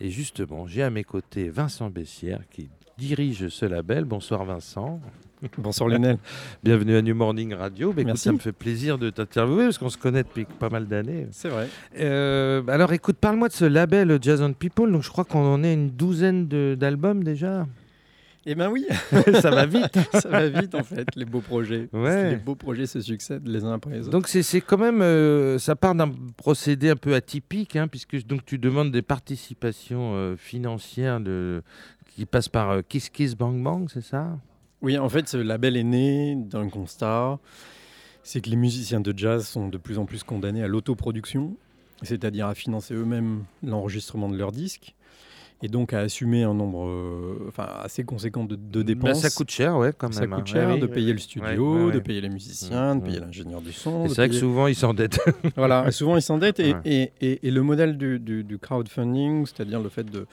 Et justement, j'ai à mes côtés Vincent Bessière qui dirige ce label. Bonsoir Vincent. <laughs> Bonsoir Lionel. Bienvenue à New Morning Radio. Bah, écoute, Merci. ça me fait plaisir de t'interviewer parce qu'on se connaît depuis pas mal d'années. C'est vrai. Euh, alors écoute, parle-moi de ce label Jazz on People. Donc je crois qu'on en est une douzaine d'albums déjà. Eh ben oui, <laughs> ça va vite. <laughs> ça va vite en fait, les beaux projets. Ouais. Les beaux projets se succèdent les uns après les autres. Donc c'est c'est quand même, euh, ça part d'un procédé un peu atypique, hein, puisque donc tu demandes des participations euh, financières de, qui passent par euh, Kiss Kiss Bang Bang, c'est ça? Oui, en fait, ce label est né d'un constat, c'est que les musiciens de jazz sont de plus en plus condamnés à l'autoproduction, c'est-à-dire à financer eux-mêmes l'enregistrement de leurs disques, et donc à assumer un nombre euh, enfin, assez conséquent de, de Ben, dépenses. Ça coûte cher, ouais, quand Ça même. hein. coûte cher Ouais, de oui, payer oui, le studio, Ouais, ouais, de payer les musiciens, de Mm, payer mm. l'ingénieur du son. C'est vrai que souvent ils s'endettent. Voilà, souvent ils s'endettent. Et, <laughs> Ouais. et, et- et le modèle du, du- du crowdfunding, c'est-à-dire le fait de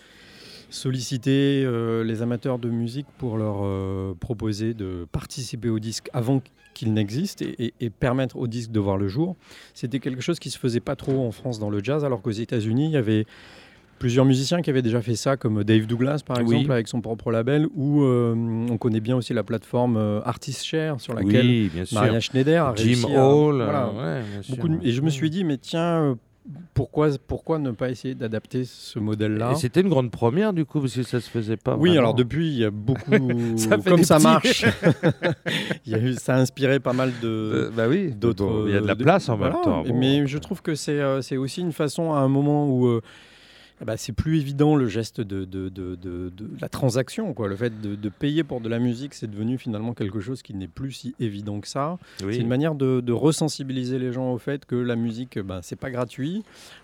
solliciter euh, les amateurs de musique pour leur euh, proposer de participer au disque avant qu'il n'existe et, et- et permettre au disque de voir le jour, c'était quelque chose qui se faisait pas trop en France dans le jazz, alors qu'aux États-Unis, il y avait plusieurs musiciens qui avaient déjà fait ça, comme Dave Douglas par Oui. exemple, avec son propre label, ou euh, on connaît bien aussi la plateforme Artist Share, sur laquelle Oui. Maria Schneider a Jim réussi à- Hall, voilà, ouais, bien sûr. Beaucoup de- Et je me suis dit, mais tiens, pourquoi, pourquoi ne pas essayer d'adapter ce modèle-là c'était une grande première du coup, parce que ça se faisait pas. Oui, vraiment. alors depuis, il y a beaucoup. <laughs> Ça comme ça petits. marche, <laughs> il y a eu, ça a inspiré pas mal de. Bah oui, d'autres- bon, il y a de la place en Voilà, même temps. Mais je trouve que c'est euh, c'est aussi une façon, à un moment où euh, eh ben, c'est plus évident le geste de, de, de- de- de la transaction. Quoi. Le fait de, payer pour de la musique, c'est devenu finalement quelque chose qui n'est plus si évident que ça. Oui. C'est une manière de, resensibiliser les gens au fait que la musique, ben, c'est pas gratuit.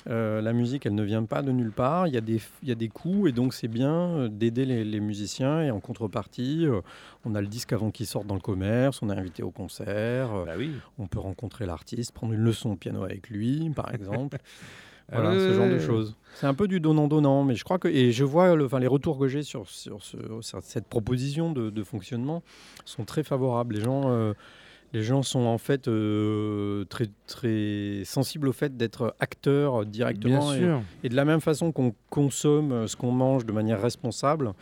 Euh, la musique, elle ne vient pas de nulle part. Il y a des, il y a des coûts et donc c'est bien euh, d'aider les, les musiciens. Et en contrepartie, euh, on a le disque avant qu'il sorte dans le commerce, on est invité au concert, Bah oui. on peut rencontrer l'artiste, prendre une leçon de piano avec lui, par exemple. <laughs> Ah Voilà, ce genre de choses. C'est un peu du donnant-donnant, mais je crois que, et je vois le, enfin, les retours que j'ai sur, sur, ce- sur cette proposition de, de fonctionnement sont très favorables. Les gens, euh, les gens sont en fait euh, très, très sensibles au fait d'être acteurs directement. et- sûr. et de la même façon qu'on consomme euh, ce qu'on mange de manière responsable,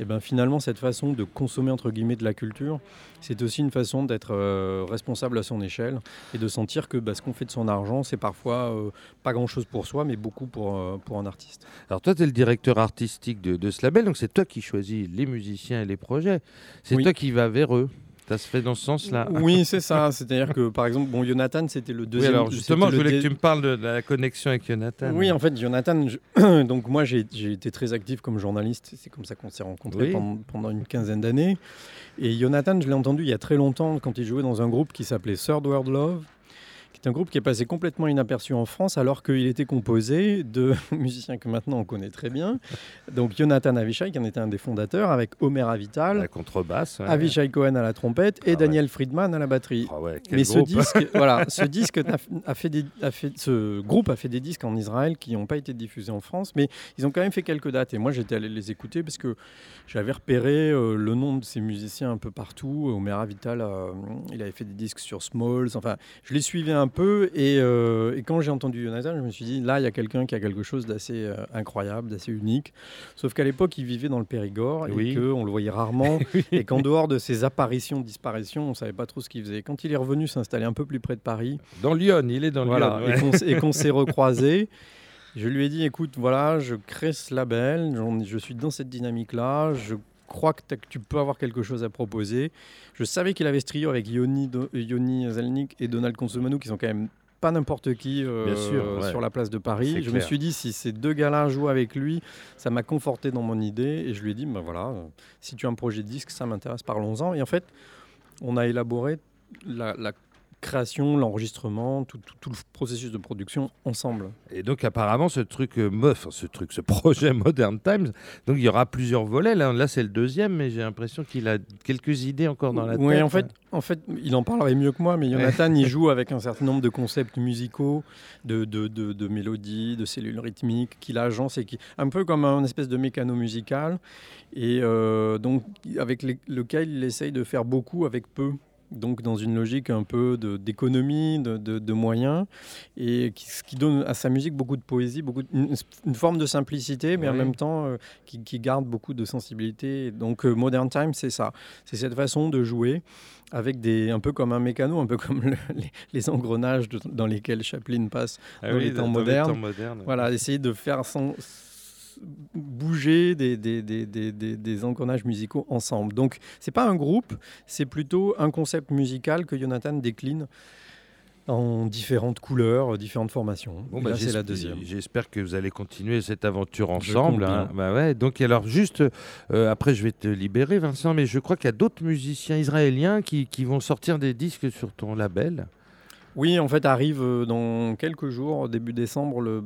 et ben finalement cette façon de consommer entre guillemets de la culture, c'est aussi une façon d'être euh, responsable à son échelle et de sentir que bah, ce qu'on fait de son argent, c'est parfois euh, pas grand-chose pour soi, mais beaucoup pour, euh, pour un artiste. Alors toi, tu es le directeur artistique de, de ce label, donc c'est toi qui choisis les musiciens et les projets. C'est Oui. toi qui vas vers eux. Ça se fait dans ce sens-là. Oui, c'est ça. C'est-à-dire que par exemple, bon, Jonathan, c'était le Oui, deuxième. alors justement, je voulais que tu me parles de, la connexion avec Jonathan. Oui, en fait, Jonathan, je- <coughs> donc moi j'ai j'ai été très actif comme journaliste, c'est comme ça qu'on s'est rencontrés Oui. pendant, pendant une quinzaine d'années. Et Jonathan, je l'ai entendu il y a très longtemps quand il jouait dans un groupe qui s'appelait Third World Love, qui est un groupe qui est passé complètement inaperçu en France alors qu'il était composé de <laughs> musiciens que maintenant on connaît très bien. Donc Jonathan Avishai, qui en était un des fondateurs, avec Homer Avital, La contrebasse. ouais. Avishai Cohen à la trompette et Ah ouais. Daniel Friedman à la batterie. Ah ouais, Mais ce disque, <laughs> voilà, ce disque a, a fait des, a fait, ce groupe a fait des disques en Israël qui n'ont pas été diffusés en France, mais ils ont quand même fait quelques dates. Et moi, j'étais allé les écouter parce que j'avais repéré euh, le nom de ces musiciens un peu partout. Omer Avital, euh, il avait fait des disques sur Smalls. Enfin, je les suivais un peu. Et, euh, et quand j'ai entendu Jonathan, je me suis dit, là, il y a quelqu'un qui a quelque chose d'assez euh, incroyable, d'assez unique. Sauf qu'à l'époque, il vivait dans le Périgord Oui. et qu'on le voyait rarement. <laughs> Et qu'en dehors de ses apparitions, disparitions, on savait pas trop ce qu'il faisait. Quand il est revenu s'installer un peu plus près de Paris, Dans Lyon, il est dans voilà, Lyon. ouais. et qu'on <laughs> s'est recroisés, je lui ai dit, écoute, voilà, je crée ce label, je suis dans cette dynamique-là, je crois que, tu peux avoir quelque chose à proposer. Je savais qu'il avait ce trio avec Yoni, Do- Yoni Zelnik et Donald Consomanou, qui sont quand même pas n'importe qui euh, Bien sûr, ouais. sur la place de Paris. Je me suis dit, si ces deux gars-là jouent avec lui, ça m'a conforté dans mon idée. Et je lui ai dit, ben voilà, euh, si tu as un projet de disque, ça m'intéresse, parlons-en. Et en fait, on a élaboré la, la création, l'enregistrement, tout, tout- tout le processus de production ensemble. Et donc apparemment, ce truc, euh, enfin, ce truc, ce <laughs> projet Modern Times, donc il y aura plusieurs volets. Là, là c'est le deuxième, mais j'ai l'impression qu'il a quelques idées encore dans la tête. Oui, en fait, en fait, il en parlerait mieux que moi, mais Jonathan, il joue <laughs> avec un certain nombre de concepts musicaux, de, de, de, de mélodies, de cellules rythmiques, qu'il agence et qui, un peu comme un espèce de mécano musical, et euh, donc avec les- lequel il essaye de faire beaucoup avec peu. Donc dans une logique un peu de- d'économie, de, de- de moyens, et qui, ce qui donne à sa musique beaucoup de poésie, beaucoup une, une forme de simplicité, mais en même temps euh, qui, qui garde beaucoup de sensibilité. Donc euh, Modern Times, c'est ça. C'est cette façon de jouer avec des, un peu comme un mécano, un peu comme le- les, les engrenages dans lesquels Chaplin passe Ah dans oui, les temps dans modernes. temps modernes. Voilà, essayer de faire sans- bouger des, des, engrenages musicaux ensemble. Donc, c'est pas un groupe, c'est plutôt un concept musical que Jonathan décline en différentes couleurs, différentes formations. Bon, bah, c'est la j'espère- deuxième. J'espère que vous allez continuer cette aventure ensemble. hein. Bah ouais. Donc alors juste euh, après, je vais te libérer, Vincent, mais je crois qu'il y a d'autres musiciens israéliens qui, qui vont sortir des disques sur ton label. Oui, en fait, arrive euh, dans quelques jours, début décembre, le,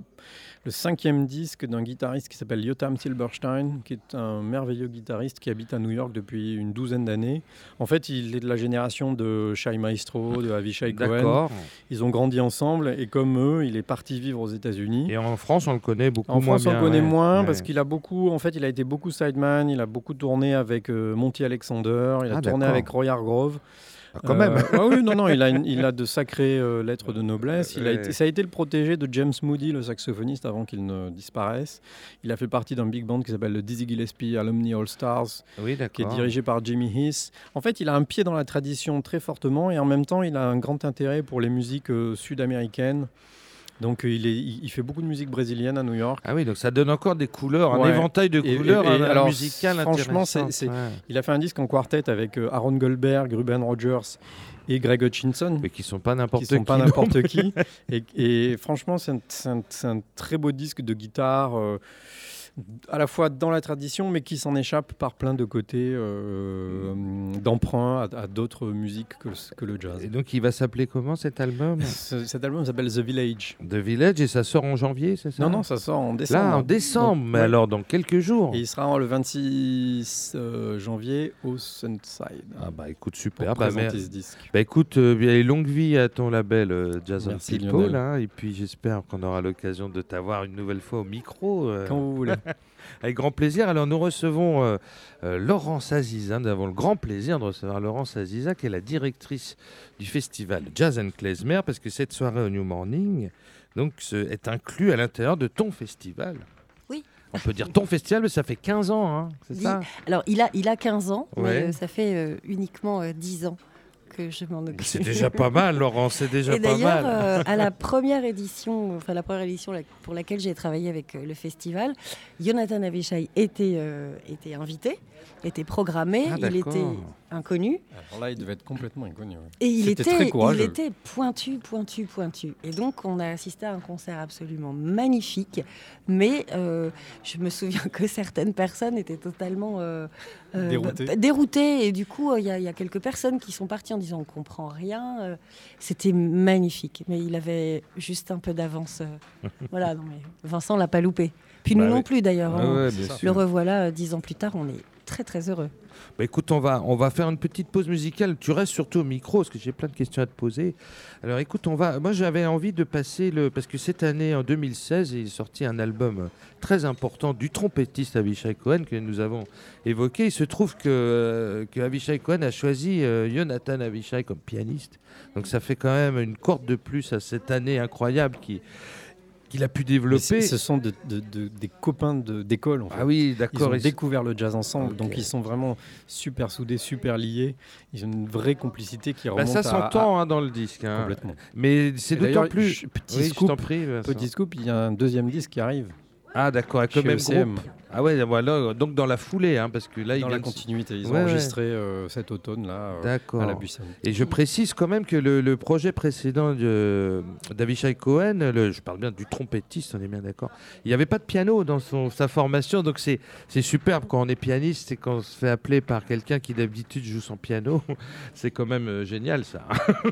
le cinquième disque d'un guitariste qui s'appelle Yotam Silberstein, qui est un merveilleux guitariste qui habite à New York depuis une douzaine d'années. En fait, il est de la génération de Shai Maestro, de Avishai Cohen. Ils ont grandi ensemble et comme eux, il est parti vivre aux États-Unis. Et en France, on le connaît beaucoup En moins France, on le connaît ouais. moins Ouais. parce qu'il a beaucoup, en fait, il a été beaucoup sideman, il a beaucoup tourné avec euh, Monty Alexander, il a Ah, tourné avec Roy Hargrove. Ah, quand même. Euh, oui, non, non, il a, une- il a de <laughs> sacrées euh, lettres de noblesse. Il a été, ça a été le protégé de James Moody, le saxophoniste, avant qu'il ne disparaisse. Il a fait partie d'un big band qui s'appelle le Dizzy Gillespie Alumni All Stars, Oui, qui est dirigé par Jimmy Heath. En fait, il a un pied dans la tradition très fortement et en même temps, il a un grand intérêt pour les musiques euh, sud-américaines. Donc euh, il, est, fait beaucoup de musique brésilienne à New York. Ah oui, donc ça donne encore des couleurs, un éventail de Et- couleurs et- et alors, musical franchement, c'est- Ouais. Il a fait un disque en quartet avec euh, Aaron Goldberg, Ruben Rogers et Greg Hutchinson. Mais qui sont pas n'importe qui sont pas n'importe qui. Et, franchement, c'est un, c'est un- c'est un très beau disque de guitare, euh, à la fois dans la tradition, mais qui s'en échappe par plein de côtés euh, d'emprunt à, à d'autres musiques que, le- que le jazz. Et donc il va s'appeler comment cet album <laughs> Ce- cet album s'appelle The Village. The Village et ça sort en janvier, c'est ça? Non, non, ça sort en décembre. Là, en décembre, Donc, mais ouais. alors dans quelques jours. Et il sera le 26 euh, janvier au Sunside. Ah bah écoute, super. Bah, ce disque. bah, écoute, euh, longue vie à ton label euh, Jazz on Merci, People. Lionel. hein, et puis j'espère qu'on aura l'occasion de t'avoir une nouvelle fois au micro. Quand vous voulez. <laughs> Avec grand plaisir. Alors nous recevons euh, euh, Laurence Aziza. Nous avons le grand plaisir de recevoir Laurence Aziza, qui est la directrice du festival Jazz and Klezmer, parce que cette soirée au New Morning donc, est inclus à l'intérieur de ton festival. Oui. On peut dire ton festival, mais ça fait 15 ans, hein, c'est ça? Alors, il a, il a 15 ans, Ouais. mais euh, ça fait uniquement euh, 10 ans que je m'en occupe. C'est déjà pas mal, Laurence, c'est déjà Et pas d'ailleurs, mal. euh, à la première édition, enfin la première édition pour laquelle j'ai travaillé avec euh, le festival, Jonathan Avishai était, euh, était invité, était programmé, Ah, il était inconnu. Alors là, il devait être complètement inconnu. ouais. Et il était, très il était pointu, pointu, pointu. Et donc, on a assisté à un concert absolument magnifique. Mais euh, je me souviens que certaines personnes étaient totalement euh, euh, Déroutées. bah, déroutées. Et du coup, il y, a- il y a quelques personnes qui sont parties en disant on comprend rien. Euh, C'était magnifique. Mais il avait juste un peu d'avance. euh. <laughs> voilà, non, mais Vincent l'a pas loupé. Puis nous Bah non oui. plus d'ailleurs. Ah hein. ouais, Le revoilà euh, dix ans plus tard. On est très très heureux. Bah, écoute, on va, on va faire une petite pause musicale. Tu restes surtout au micro parce que j'ai plein de questions à te poser. Alors écoute, on va. Moi, j'avais envie de passer le. Parce que cette année, en 2016, il est sorti un album très important du trompettiste Avishai Cohen que nous avons évoqué. Il se trouve que, euh, Avishai Cohen a choisi euh, Jonathan Avishai comme pianiste. Donc ça fait quand même une corde de plus à cette année incroyable qui qu'il a pu développer. Ce sont de- de- de- des copains de- d'école. En fait. Ah oui, Ils d'accord. ont Et c'est- découvert le jazz ensemble, donc ils sont vraiment super soudés, super liés. Ils ont une vraie complicité qui Bah, remonte ça à- s'entend hein, dans le disque. hein. complètement. Mais c'est d'autant d'ailleurs, plus. je- petit Oui, je scoop, t'en prie. Petit scoop, il y a un deuxième disque qui arrive. Ah d'accord, avec le même ECM. groupe. Ah ouais, voilà, donc dans la foulée, hein, parce que là, il Dans vient la continuité, ils ont Ouais, ouais. enregistré euh, cet automne là euh, D'accord. à la. Et je précise quand même que le, le projet précédent de d'Avishai Cohen, le- je parle bien du trompettiste, on est bien d'accord, il n'y avait pas de piano dans son, sa formation, donc c'est c'est superbe quand on est pianiste et qu'on se fait appeler par quelqu'un qui d'habitude joue son piano. <laughs> c'est quand même euh, génial ça.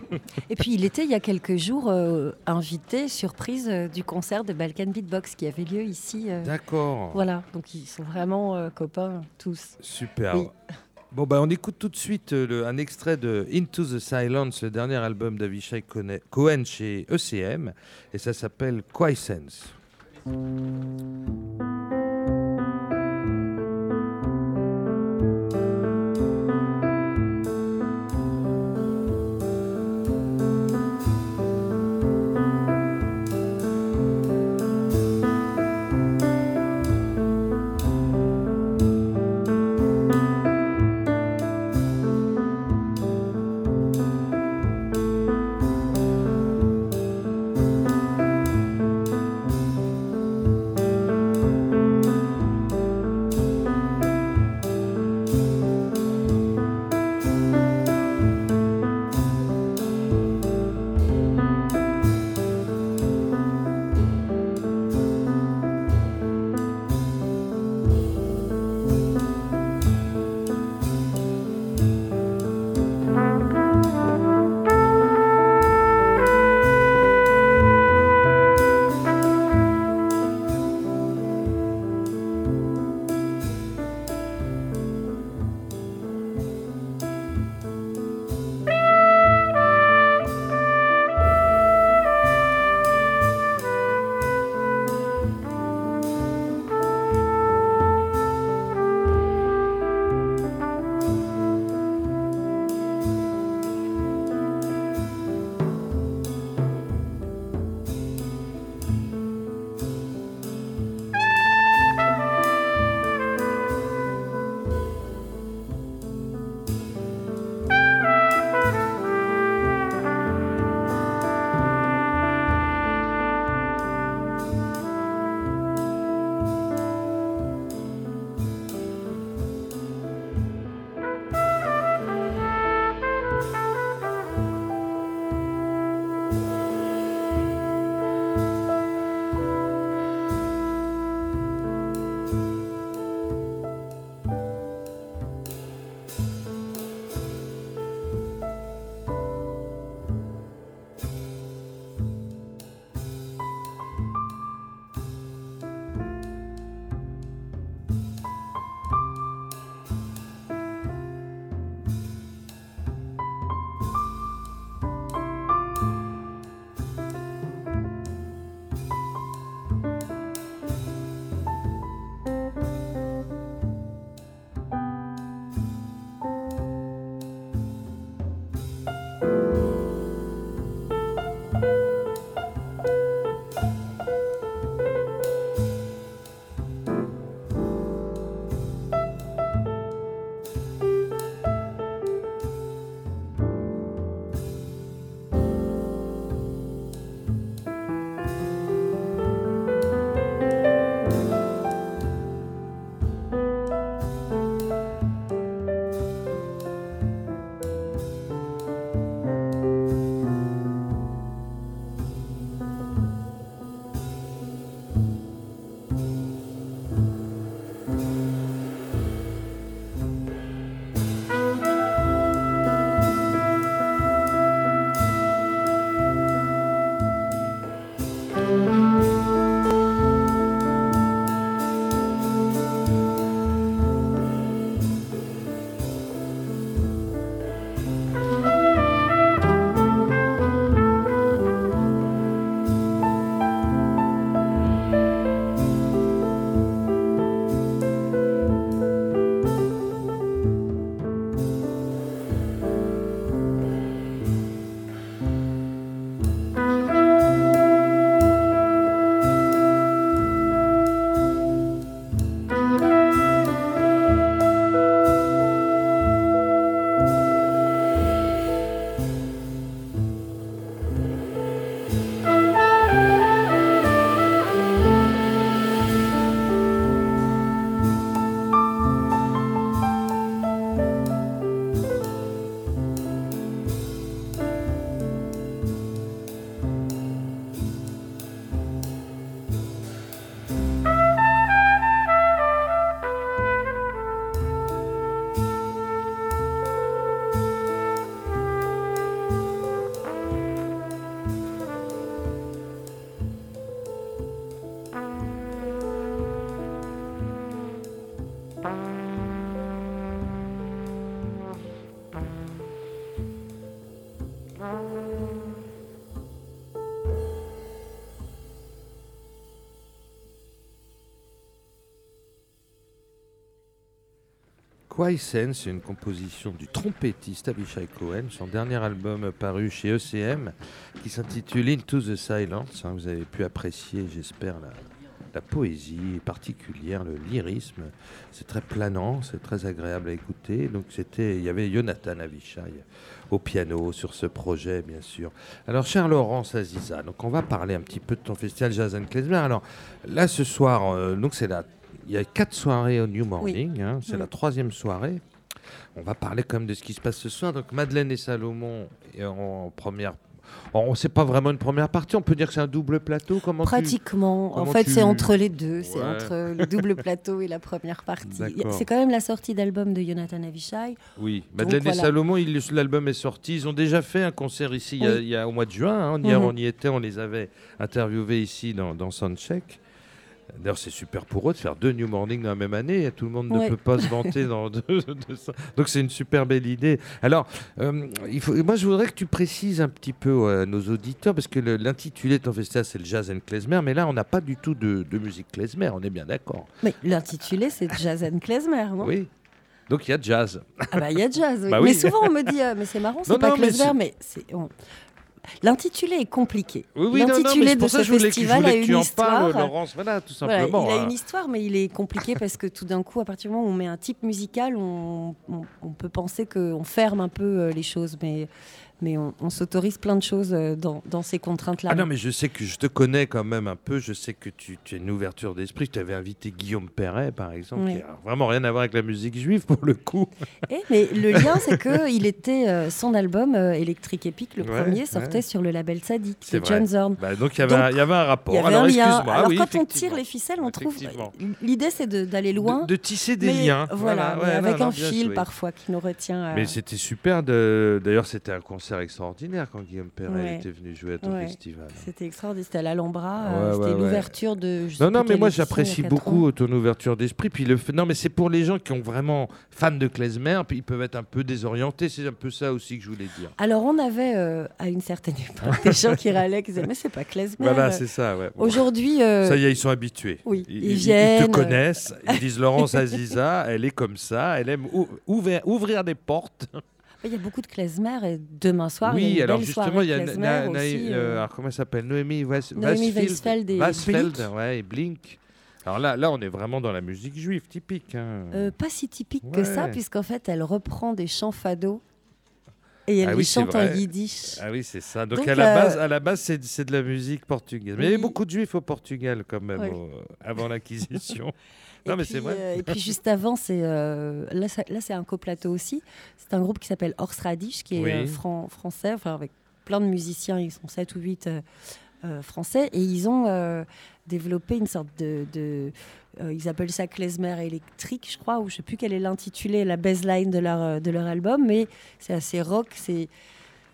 <laughs> Et puis il était il y a quelques jours euh, invité, surprise, euh, du concert de Balkan Beatbox qui avait lieu ici. euh, D'accord. Voilà, donc ils sont vraiment euh, copains tous. Super. Oui. Bon, bah, on écoute tout de suite euh, le- un extrait de Into the Silence, le dernier album d'Avishai Cohen- Cohen chez ECM, et ça s'appelle Quiescence. Quaisen, c'est une composition du trompettiste Avishai Cohen, son dernier album paru chez ECM qui s'intitule Into the Silence. Hein, vous avez pu apprécier, j'espère, la, la poésie particulière, le lyrisme. C'est très planant, c'est très agréable à écouter. Donc c'était, il y avait Jonathan Avishai au piano sur ce projet, bien sûr. Alors, cher Laurence Aziza, donc on va parler un petit peu de ton festival Jazz and Klezmer. Alors là, ce soir, euh, donc c'est la, il y a quatre soirées au New Morning. hein, c'est Mm. la troisième soirée. On va parler quand même de ce qui se passe ce soir. Donc Madeleine et Salomon en première. On sait pas vraiment une première partie. On peut dire que c'est un double plateau. Comment tu- Pratiquement. En fait, tu- c'est entre les deux. C'est entre le double plateau et la première partie. C'est quand même la sortie d'album de Jonathan Avishai. Oui, Madeleine et. Salomon, l'album est sorti. Ils ont déjà fait un concert ici il y a- Oui. il y, a, au mois de juin. hein. Hier, Mhm. on y était, on les avait interviewés ici dans, dans Soundcheck. D'ailleurs, c'est super pour eux de faire deux New Morning dans la même année. Tout le monde ne peut pas se vanter dans <laughs> de, de ça. Donc, c'est une super belle idée. Alors, euh, il faut, moi, je voudrais que tu précises un petit peu euh, à nos auditeurs, parce que l'intitulé de ton festival, c'est le Jazz and Klezmer. Mais là, on n'a pas du tout de, de musique klezmer. On est bien d'accord. Mais l'intitulé, c'est Jazz and Klezmer, non? Oui. Donc, il y a jazz. Ah bah il y a jazz. oui. Bah oui. Mais souvent on me dit, euh, mais c'est marrant, c'est pas non, Klezmer, mais c'est. on- L'intitulé est compliqué. Oui, oui, L'intitulé de ce festival a une tu en histoire. parles, Laurence. Voilà, tout Voilà, simplement. il a hein. une histoire, mais il est compliqué parce que tout d'un coup, à partir du moment où on met un type musical, on, on- on peut penser qu'on ferme un peu euh, les choses, mais, mais on, on s'autorise plein de choses euh, dans, dans ces contraintes-là. Ah non, mais je sais que je te connais quand même un peu. Je sais que tu, tu as une ouverture d'esprit. Tu avais invité Guillaume Perret, par exemple, Oui. qui a vraiment rien à voir avec la musique juive pour le coup. <laughs> Eh, mais le lien, <laughs> c'est que il était euh, son album euh, Électrique Épique, le Ouais, premier, sortait ouais. sur le label Sadik C'est de. John Zorn. Bah, donc il y avait un- rapport. Y avait Alors, un lien. excuse-moi. Alors oui, quand on tire les ficelles, on trouve. L'idée, c'est d'aller loin. De, de tisser des mais- liens. Voilà, ouais, avec non, non, un fil joué. parfois qui nous retient. à- Mais c'était super. De... D'ailleurs, c'était un concert extraordinaire quand Guillaume Perret Ouais. était venu jouer à ton Ouais. festival. C'était extraordinaire. C'était à l'Alhambra. Ouais, euh, c'était l'ouverture de. je Non, non, mais moi j'apprécie beaucoup ans. ton ouverture d'esprit. Puis le non, mais c'est pour les gens qui ont vraiment fans de klezmer, puis ils peuvent être un peu désorientés. C'est un peu ça aussi que je voulais dire. Alors, on avait euh, à une certaine époque des gens qui râlaient, qui disaient Mais c'est pas klezmer. Voilà, c'est ça. Ouais. Aujourd'hui. euh, Ça y est, ils sont habitués. oui, Ils, ils ils- viennent, ils te connaissent. Ils disent <laughs> Laurence Aziza, elle est comme ça. Elle aime ou- ouvrir, ouvrir des portes. Il y a beaucoup de klezmer et demain soir, il y a oui, une alors belle justement, il y a Na- Na- aussi, euh, euh, alors, comment elle s'appelle? Noémie Weisfeld et Blink. ouais, et Blink. Alors là, là, on est vraiment dans la musique juive typique. hein. Euh, pas si typique que ça, puisqu'en fait, elle reprend des chants fado et elle Ah les oui, chante en yiddish. Ah oui, c'est ça. Donc, Donc, à la base, à la base c'est, de la musique portugaise. Mais il y avait Oui. beaucoup de juifs au Portugal quand même Oui. au- avant <laughs> l'acquisition. Et non, mais puis, c'est vrai. euh, et puis juste avant, c'est euh, là, c'est un coplateau aussi. C'est un groupe qui s'appelle Horse Radish, qui est Oui. euh, fran- français, enfin avec plein de musiciens. Ils sont 7 ou 8 euh, euh, français et ils ont développé une sorte de, de- euh, ils appellent ça klezmer électrique, je crois, ou je sais plus quel est l'intitulé, la baseline de leur de leur album, mais c'est assez rock, c'est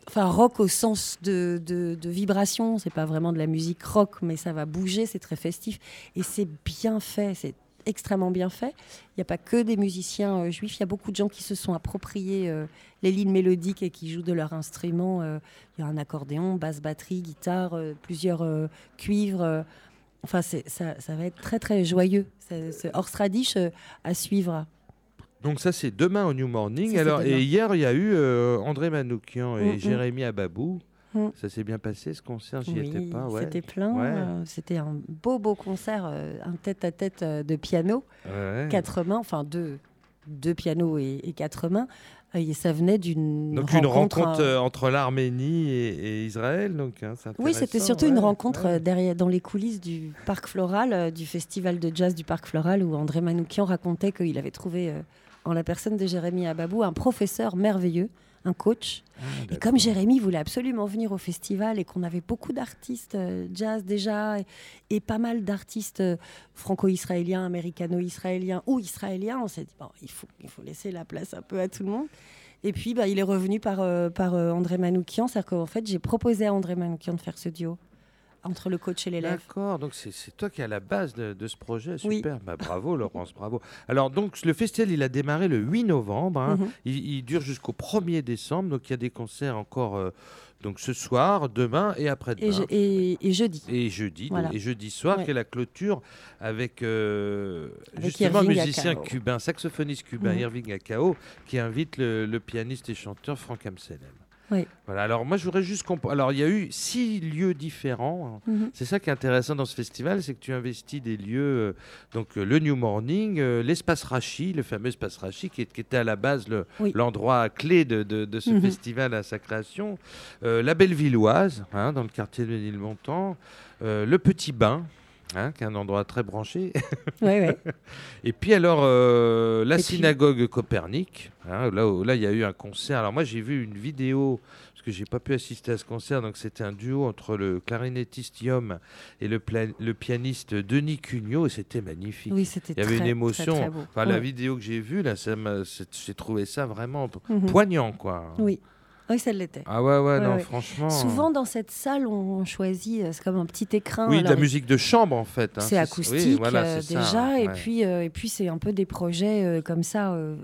Enfin, rock au sens de, de, de vibration, c'est pas vraiment de la musique rock, mais ça va bouger, c'est très festif. Et c'est bien fait, c'est extrêmement bien fait. Il n'y a pas que des musiciens euh, juifs, il y a beaucoup de gens qui se sont appropriés euh, les lignes mélodiques et qui jouent de leur instrument. euh, Il y a un accordéon, basse, batterie, guitare, plusieurs cuivres. Enfin, ça, ça va être très très joyeux. C'est c'est Horse Radish euh, à suivre. Donc ça, c'est demain au New Morning. Ça, Alors, et hier, il y a eu André Manoukian et Mm, mm. Jérémy Ababou. Mm. Ça s'est bien passé ce concert, j'y Oui, étais pas. Ouais. C'était plein. Ouais. euh, C'était un beau beau concert, euh, un tête-à-tête euh, de piano, Ouais. quatre mains, enfin deux, deux pianos et, et quatre mains. Et ça venait d'une Donc rencontre. une rencontre euh, entre l'Arménie et, et Israël. Donc, hein, Oui, c'était surtout une rencontre ouais. derrière, dans les coulisses du Parc Floral, euh, du festival de jazz du Parc Floral, où André Manoukian racontait qu'il avait trouvé euh, en la personne de Jérémy Ababou un professeur merveilleux, un coach. Ah, et comme Jérémy voulait absolument venir au festival et qu'on avait beaucoup d'artistes euh, jazz déjà et, et pas mal d'artistes euh, franco-israéliens, américano-israéliens ou israéliens, on s'est dit bon, il faut, il faut laisser la place un peu à tout le monde. Et puis, bah, il est revenu par, euh, par euh, André Manoukian. C'est-à-dire qu'en fait, j'ai proposé à André Manoukian de faire ce duo entre le coach et l'élève. D'accord, donc c'est toi qui es à la base de, de ce projet, Oui. super. Bah, bravo Laurence, bravo. Alors donc le festival il a démarré le 8 novembre, hein. Mhm. il, il dure jusqu'au 1er décembre, donc il y a des concerts encore euh, donc ce soir, demain et après-demain. Et, je- et- et jeudi. Et jeudi, donc, et jeudi soir, Ouais. qui est la clôture avec, euh, Avec justement un Irving musicien Akao. cubain, saxophoniste cubain, Mhm. Irving Akao, qui invite le, le pianiste et chanteur Franck Amselem. Oui. Voilà, alors moi je voudrais juste comprendre. Alors il y a eu six lieux différents. Mhm. C'est ça qui est intéressant dans ce festival, c'est que tu investis des lieux, euh, donc euh, le New Morning, euh, l'espace Rachi, le fameux espace Rachi, qui, était à la base le- Oui. l'endroit clé de, de- de ce Mhm. festival à sa création, la Bellevilloise, hein, dans le quartier de Ménilmontant, euh, le Petit Bain. Hein, qui est un endroit très branché. Ouais, ouais. <laughs> Et puis alors, euh, la puis- synagogue Copernic, hein, là il y a eu un concert. Alors moi j'ai vu une vidéo, parce que j'ai pas pu assister à ce concert, donc c'était un duo entre le clarinettiste Yom et le, le pianiste Denis Cugnot, et c'était magnifique. Oui, c'était Il y avait très, une émotion. très, très beau. Enfin, La vidéo que j'ai vue, là, j'ai trouvé ça vraiment Mhm. poignant, quoi. Oui, oui, ça l'était. Ah ouais, ouais, Ouais, non, ouais. franchement. Souvent dans cette salle, on choisit, euh, c'est comme un petit écrin. Oui, de la musique de chambre, en fait. hein, C'est acoustique Oui, voilà, euh, c'est ça, déjà, et puis euh, et puis c'est un peu des projets euh, comme ça, euh,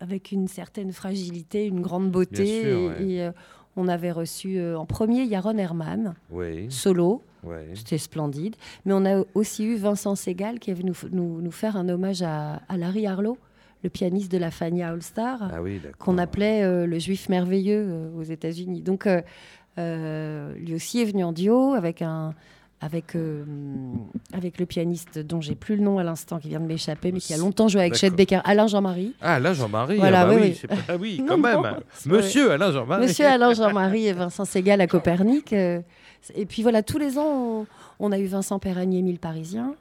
avec, une certaine fragilité, une grande beauté. Bien sûr, et ouais. et, euh, on avait reçu euh, en premier Yaron Herman, Oui, solo, ouais. c'était splendide. Mais on a aussi eu Vincent Segal qui est venu nous, nous, nous faire un hommage à, à Larry Harlow, le pianiste de la Fania All Star Ah oui, qu'on appelait euh, le juif merveilleux euh, aux États-Unis. Donc, euh, lui aussi est venu en duo avec un. Avec, avec le pianiste dont j'ai plus le nom à l'instant qui vient de m'échapper mais qui a longtemps joué avec Chet. Baker, Alain Jean-Marie. Ah, Alain Jean-Marie, Voilà, ah bah oui, oui, oui. pas- ah oui, Non, <laughs> quand non, même. Monsieur Alain Jean-Marie. Monsieur Alain <laughs> Jean-Marie et Vincent Segal à Copernic. et puis voilà, tous les ans, on, on a eu Vincent Perragnier, Mille Parisiens.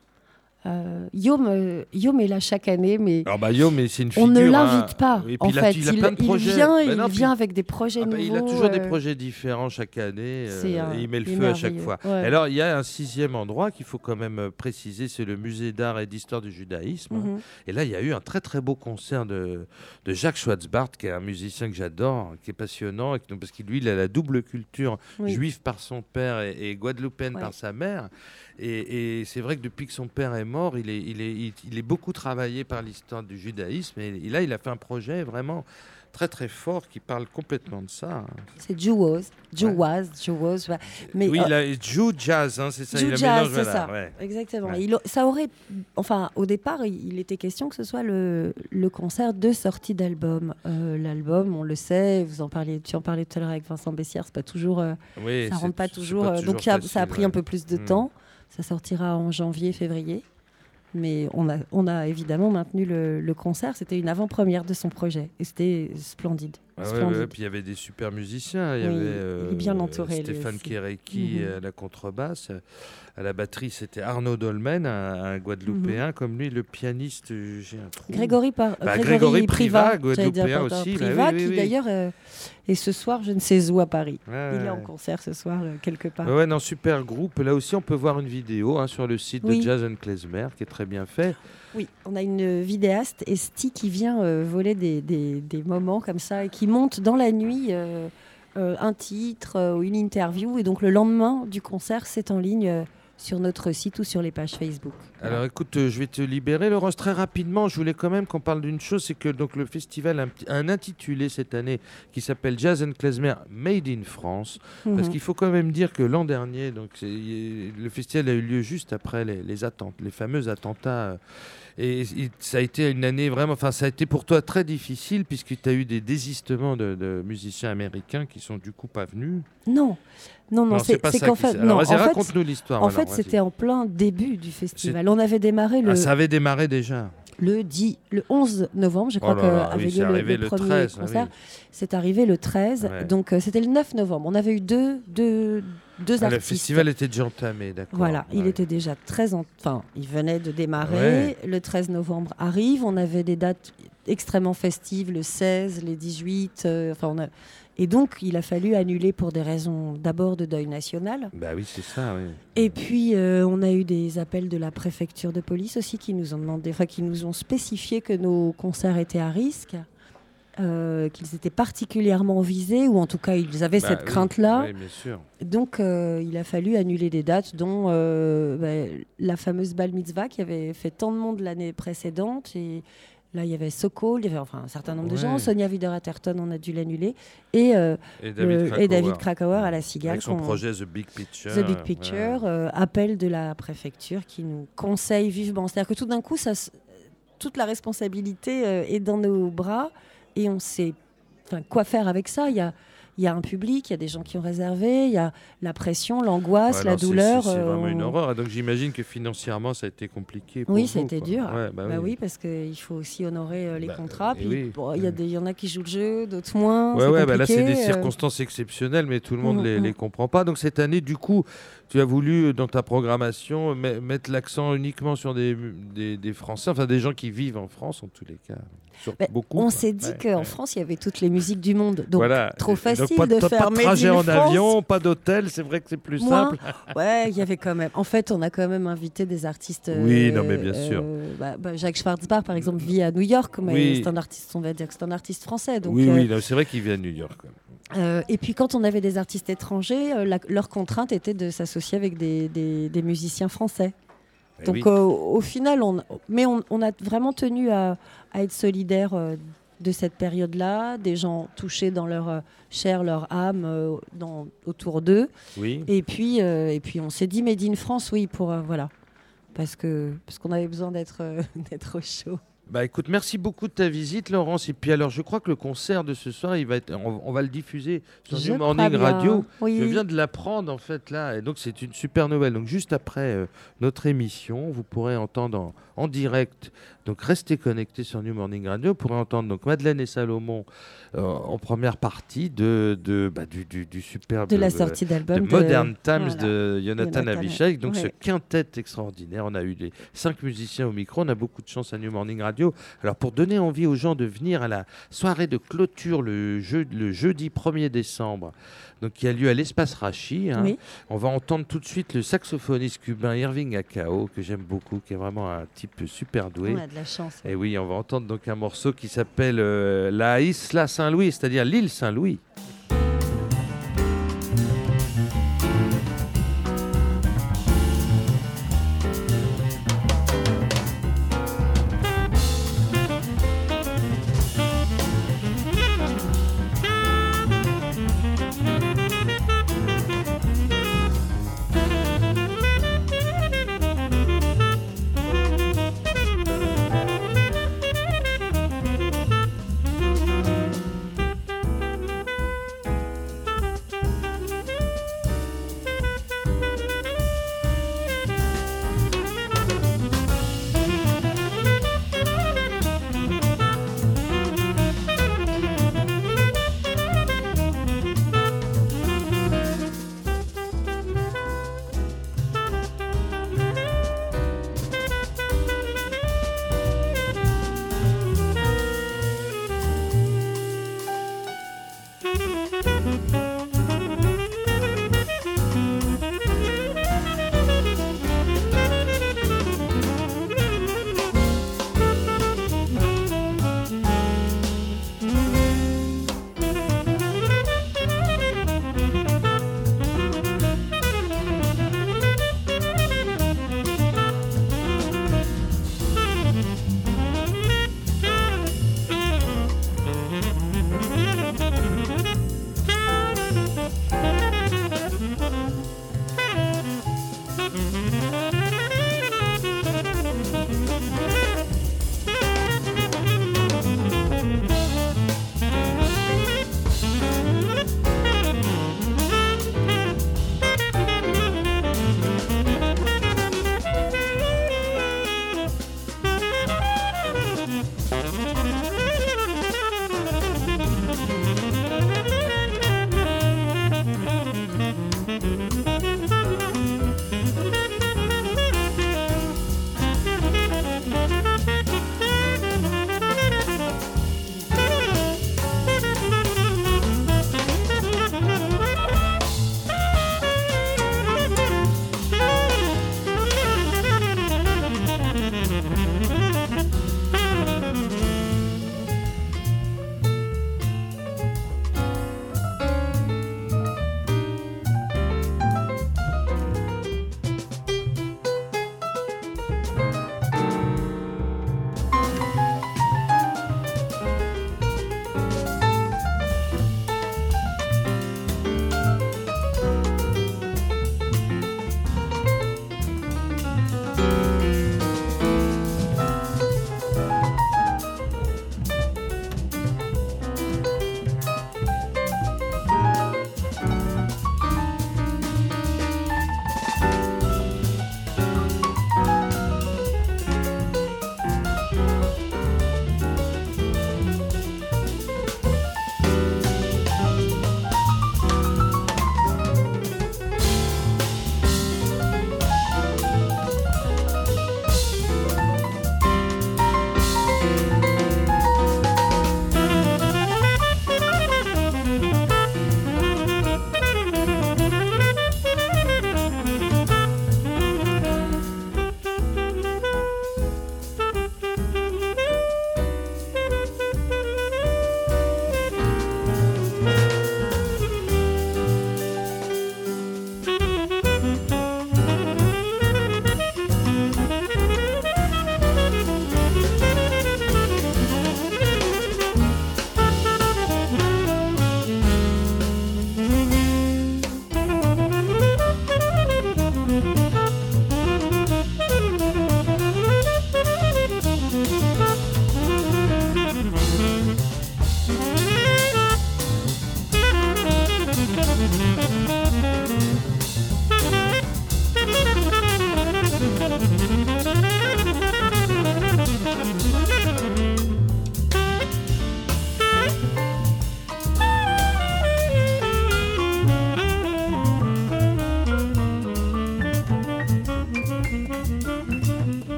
Euh, Yom, euh, Yom est là chaque année, mais Alors bah c'est une on ne hein. l'invite pas. Et puis en il a, fait, il vient, Bah il non, puis- vient avec des projets Ah bah, nouveaux. il a toujours des euh, projets différents chaque année. euh, c'est un- et il met le feu à chaque fois. Ouais. Alors, il y a un sixième endroit qu'il faut quand même préciser c'est le musée d'art et d'histoire du judaïsme. Mhm. Et là, il y a eu un très très beau concert de, de Jacques Schwarzbart, qui est un musicien que j'adore, qui est passionnant, et parce qu'il lui, il a la double culture Oui. juive par son père et, et guadeloupéenne Ouais. par sa mère. Et, et c'est vrai que depuis que son père est mort, il est, il est, il, il est beaucoup travaillé par l'histoire du judaïsme. Et, et là, il a fait un projet vraiment très très fort qui parle complètement de ça. C'est Jewaz, Jewaz, Jewaz. Mais oui, euh, il a Jew Jazz, hein, c'est ça. Jew il Jazz, c'est ça. ouais. Exactement. Ouais. Il a- ça aurait, enfin, au départ, il, il était question que ce soit le, le concert de sortie d'album. Euh, L'album, on le sait, vous en parliez, tu en parlais tout à l'heure avec Vincent Bessière, c'est pas toujours, euh, Oui, ça rentre pas toujours. pas euh, donc ça a pris ouais. un peu plus de Mm. temps. Ça sortira en janvier, février. Mais on a, on a évidemment maintenu le, le concert. C'était une avant-première de son projet. Et c'était splendide. Ah ouais, splendide. ouais, puis il y avait des super musiciens. Il y Oui, avait bien euh, entouré, Stéphane. Kéréki Mhm. à la contrebasse. À la batterie, c'était Arnaud Dolmen, un, un Guadeloupéen. Comme lui, le pianiste, euh, j'ai un trou. Mhm. Grégory, par, Bah, Grégory, Grégory Priva, Priva, j'allais dire, Guadeloupéen aussi, bah Priva, oui, oui, qui oui. d'ailleurs est ce soir, je ne sais où à Paris. Il est en concert ce soir euh, quelque part. Ouais, non, super groupe. Là aussi, on peut voir une vidéo hein, sur le site de Jazz and Klezmer, qui est très bien fait. Oui, on a une vidéaste, Esti, qui vient euh, voler des, des- des moments comme ça et qui monte dans la nuit euh, euh, un titre euh, ou une interview. Et donc le lendemain du concert, c'est en ligne euh, sur notre site ou sur les pages Facebook. Alors écoute, euh, je vais te libérer, Laurence, très rapidement. Je voulais quand même qu'on parle d'une chose, c'est que donc le festival a un, intitulé cette année qui s'appelle Jazz and Klezmer Made in France. Parce Mhm. qu'il faut quand même dire que l'an dernier, donc le festival a eu lieu juste après les, les attentes, les fameux attentats. euh, Et ça a été une année vraiment, enfin ça a été pour toi très difficile puisque tu as eu des désistements de, de musiciens américains qui sont du coup pas venus. Non, non, non, Non, c'est qu'en fait, alors, en fait, raconte-nous l'histoire, En alors, fait, c'était en plein début du festival. On avait démarré le, Ah, ça avait démarré déjà. le 10, le 11 novembre, je crois Oh que oui, le, arrivé le le premier 13, ah concert. oui. C'est arrivé le 13, Ouais. donc euh, c'était le 9 novembre. On avait eu deux, deux, deux Ah, le artistes. festival était déjà entamé, d'accord. Voilà, il était déjà très... en- Enfin, il venait de démarrer. Ouais. Le 13 novembre arrive. On avait des dates extrêmement festives, le 16, les 18. euh, enfin, on a... Et donc, il a fallu annuler pour des raisons d'abord de deuil national. Bah oui, c'est ça, oui. Et puis, euh, on a eu des appels de la préfecture de police aussi qui nous ont demandé, enfin, qui nous ont spécifié que nos concerts étaient à risque. euh, qu'ils étaient particulièrement visés, ou en tout cas ils avaient Bah cette oui, crainte-là. oui. Donc euh, il a fallu annuler des dates, dont euh, bah, la fameuse Bal Mitzvah qui avait fait tant de monde l'année précédente. Et là, il y avait Sokol, il y avait enfin, un certain nombre de gens. Sonia Wider-Atherton, on a dû l'annuler. Et, euh, Et David Krakauer. à la Cigale. Avec son projet The Big Picture. The Big ouais. Picture, euh, appel de la préfecture qui nous conseille vivement. C'est-à-dire que tout d'un coup, ça, toute la responsabilité euh, est dans nos bras et on sait quoi faire avec ça. Il y a, il y a un public, il y a des gens qui ont réservé, il y a la pression, l'angoisse, Ouais, la douleur. C'est c'est euh, vraiment une horreur. Donc j'imagine que financièrement, ça a été compliqué. Pour Oui, vous, c'était quoi. dur. Ouais, bah bah oui. oui, parce qu'il faut aussi honorer euh, les Bah, contrats. oui. bon, il y, a des- il y en a qui jouent le jeu, d'autres moins. Ouais, bah là, c'est des euh. circonstances exceptionnelles, mais tout le monde Mm, les, mm. les comprend pas. Donc cette année, du coup, tu as voulu, euh, dans ta programmation, me- mettre l'accent uniquement sur des, des, des Français, enfin des gens qui vivent en France, en tous les cas. Sur Bah, beaucoup. on s'est dit Ouais, qu'en ouais. France, il y avait toutes les musiques du monde. Donc, Voilà. trop facile donc, pas de pas faire de Made trajet in en France. avion, pas d'hôtel, c'est vrai que c'est plus Moins. simple. <laughs> Ouais, il y avait quand même. En fait, on a quand même invité des artistes. Oui, non, mais bien sûr. bah, bah, Jacques Schwarzbach, par exemple, vit à New York, mais Oui. c'est un artiste, on va dire que c'est un artiste français. Donc, oui, euh, oui, c'est vrai qu'il vient de New York. Euh, et puis quand on avait des artistes étrangers, euh, la- leur contrainte était de s'associer avec des, des- des musiciens français. Eh Donc oui. euh, au final, on, mais on, on a vraiment tenu à, à être solidaire de cette période-là, des gens touchés dans leur chair, leur âme, dans, autour d'eux. Oui. Et puis, et puis on s'est dit Made in France, oui, pour voilà, parce que parce qu'on avait besoin d'être <laughs> d'être au chaud. Bah écoute, merci beaucoup de ta visite, Laurence. Et puis alors, je crois que le concert de ce soir, il va être, on, on va le diffuser sur Je New Morning Radio. oui. Je viens de l'apprendre en fait là, et donc c'est une super nouvelle. Donc juste après euh, notre émission, vous pourrez entendre en, en direct. Donc restez connectés sur New Morning Radio. Pourrez entendre donc Madeleine et Salomon euh, en première partie de, de bah, du, du, du superbe De la euh, sortie d'album de de- Modern Times voilà. de Jonathan Jonathan, Avishai. Donc ce quintet extraordinaire. On a eu les cinq musiciens au micro. On a beaucoup de chance à New Morning Radio. Alors pour donner envie aux gens de venir à la soirée de clôture le, jeu- le jeudi 1er décembre, donc qui a lieu à l'espace Rachi, hein, Oui. on va entendre tout de suite le saxophoniste cubain Irving Acao, que j'aime beaucoup, qui est vraiment un type super doué. De la chance. Et oui, on va entendre donc un morceau qui s'appelle euh, La Isla Saint-Louis, c'est-à-dire l'île Saint-Louis.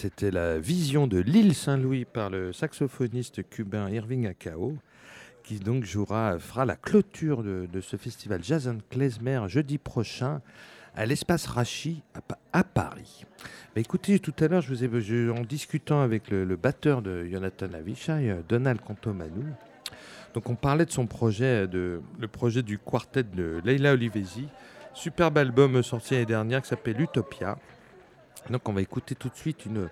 C'était la vision de l'île Saint-Louis par le saxophoniste cubain Irving Acao, qui donc jouera, fera la clôture de, ce festival Jazz Klezmer jeudi prochain à l'espace Rachi à, Pa- à Paris. Mais écoutez, tout à l'heure, je vous ai, en discutant avec le, batteur de Jonathan Avishai, euh, Donald Cantomanou, donc on parlait de son projet, de, le projet du quartet de Leila Olivesi, superbe album sorti l'année dernière qui s'appelle Utopia. Donc on va écouter tout de suite une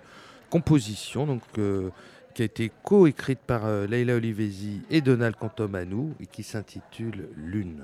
composition euh, qui a été coécrite par euh, Leila Olivesi et Donald Cantomanou et qui s'intitule Lune.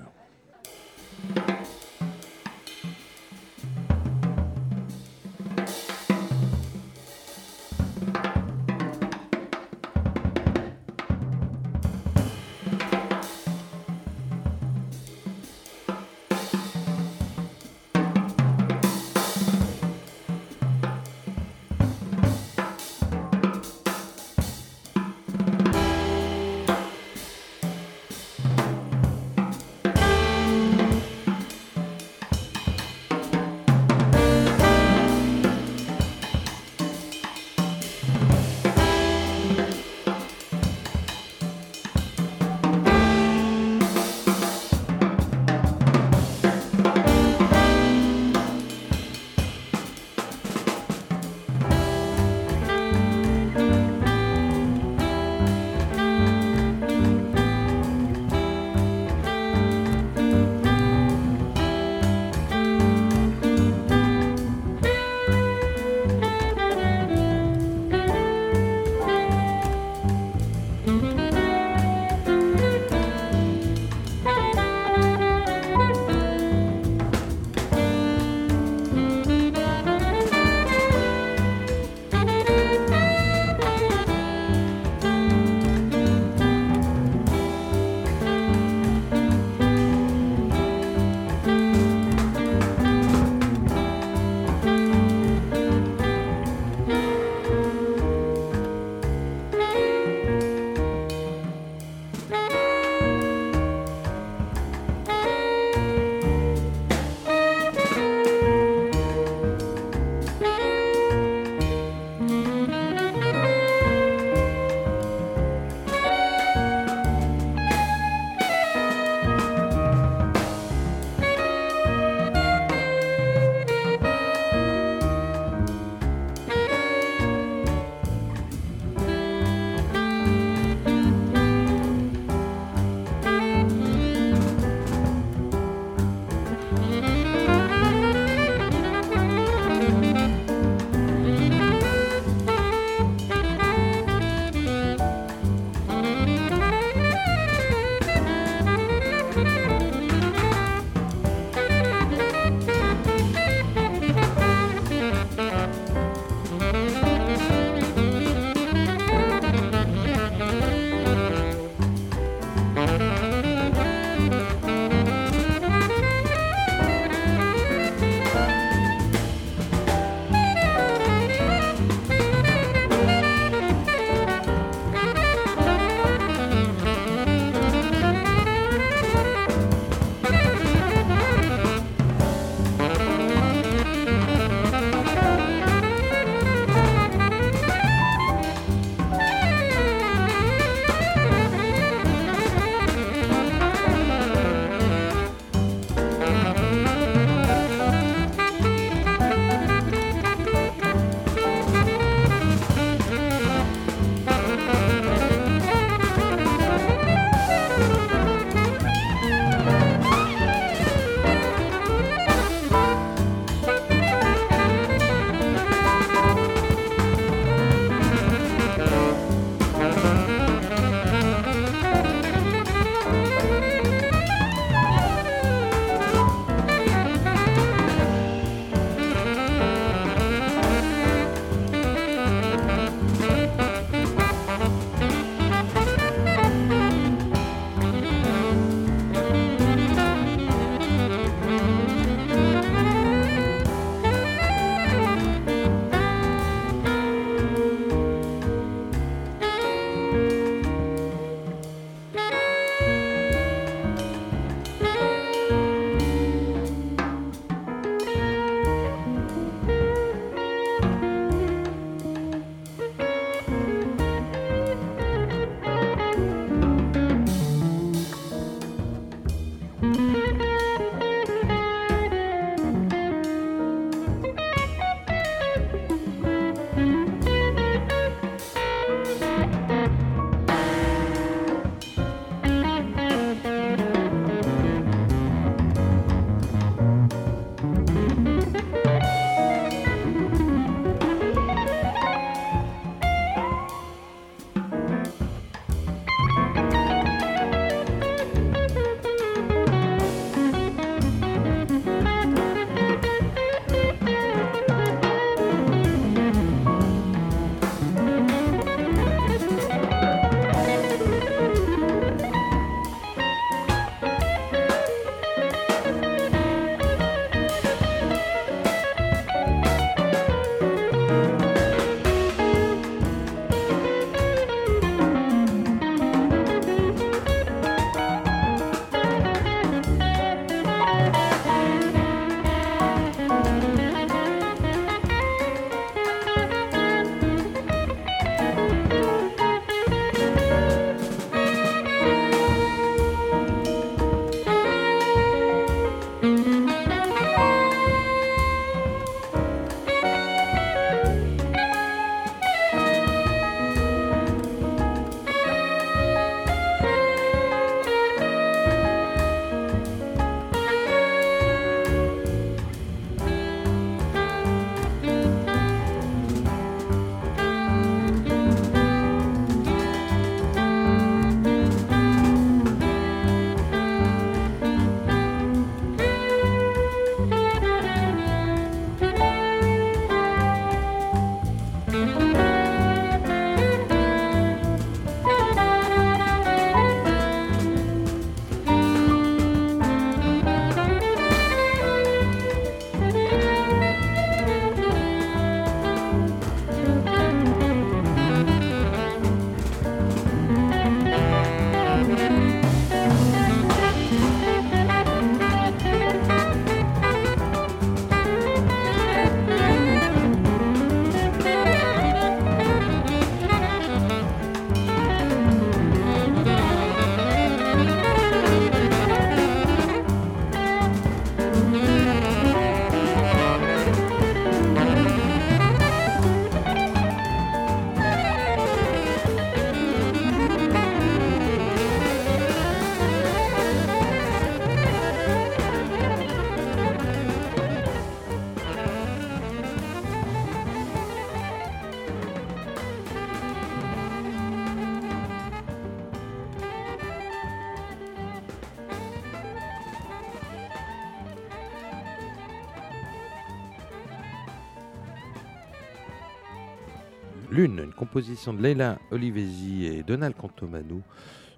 Lune, une composition de Leila Olivesi et Donald Cantomanou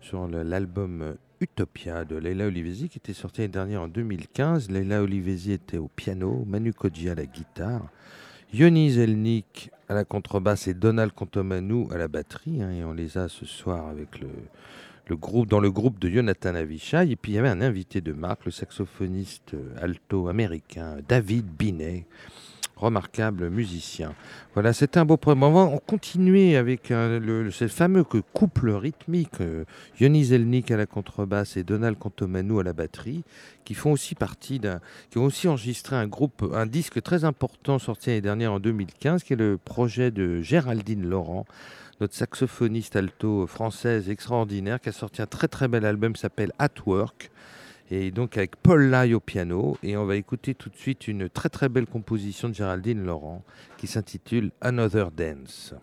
sur l'album Utopia de Leila Olivesi qui était sorti l'année dernière en 2015. Leila Olivesi était au piano, Manu Kodji à la guitare, Yoni Zelnik à la contrebasse et Donald Cantomanou à la batterie. hein, et on les a ce soir avec le, le groupe, dans le groupe de Jonathan Avishai. Et puis il y avait un invité de marque, le saxophoniste euh, alto américain David Binet, remarquable musicien. Voilà, c'était un beau programme. On va continuer avec euh, ce fameux couple rythmique, euh, Yoni Zelnik à la contrebasse et Donald Cantomanou à la batterie, qui font aussi partie d'un, qui ont aussi enregistré un groupe, un disque très important sorti l'année dernière en 2015, qui est le projet de Géraldine Laurent, notre saxophoniste alto française extraordinaire, qui a sorti un très très bel album s'appelle At Work. Et donc avec Paul Lai au piano. Et on va écouter tout de suite une très très belle composition de Géraldine Laurent qui s'intitule Another Dance.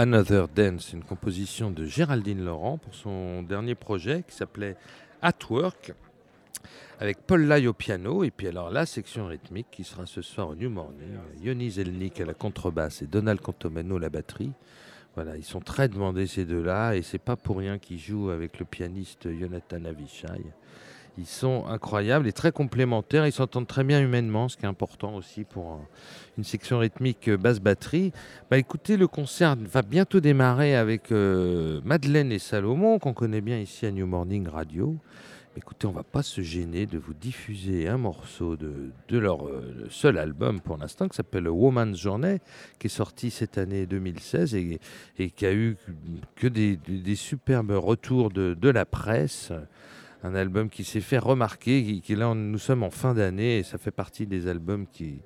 Another Dance, une composition de Géraldine Laurent pour son dernier projet qui s'appelait At Work, avec Paul Lai au piano, et puis alors la section rythmique qui sera ce soir au New Morning, Yoni Zelnik à la contrebasse et Donald Cantomano à la batterie. Voilà, ils sont très demandés ces deux-là, et c'est pas pour rien qu'ils jouent avec le pianiste Jonathan Avishai. Ils sont incroyables et très complémentaires. Ils s'entendent très bien humainement, ce qui est important aussi pour une section rythmique euh, basse batterie. Bah, écoutez, le concert va bientôt démarrer avec euh, Madeleine et Salomon, qu'on connaît bien ici à New Morning Radio. Écoutez, on va pas se gêner de vous diffuser un morceau de, de leur euh, seul album pour l'instant qui s'appelle Woman's Journey, qui est sorti cette année 2016 et, et qui a eu que des, des- superbes retours de, de la presse. Un album qui s'est fait remarquer, qui, qui là nous sommes en fin d'année et ça fait partie des albums qui,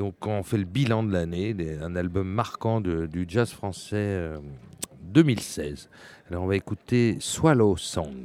donc on fait le bilan de l'année, un album marquant du jazz français euh, 2016. Alors on va écouter Swallow Song.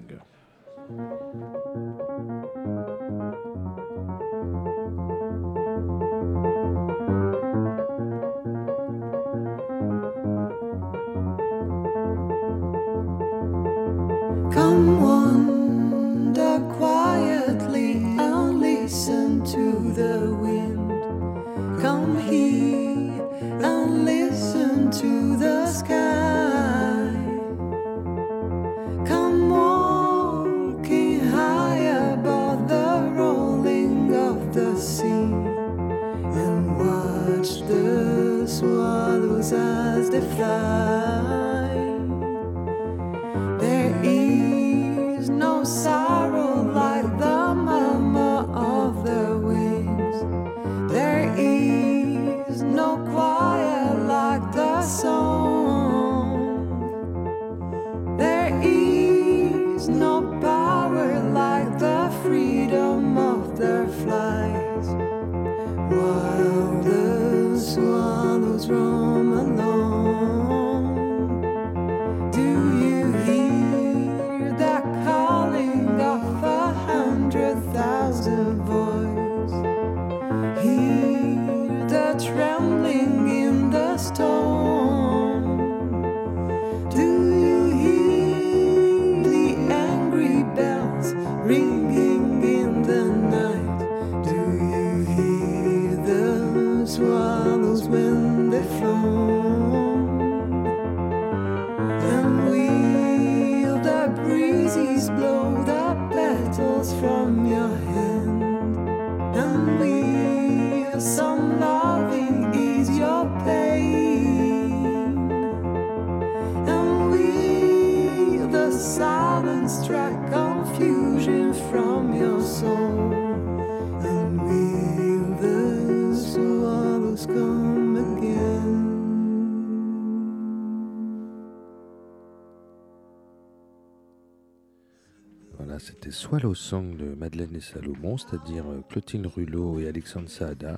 Madeleine et Salomon, c'est-à-dire euh, Clotilde Rulot et Alexandre Saada.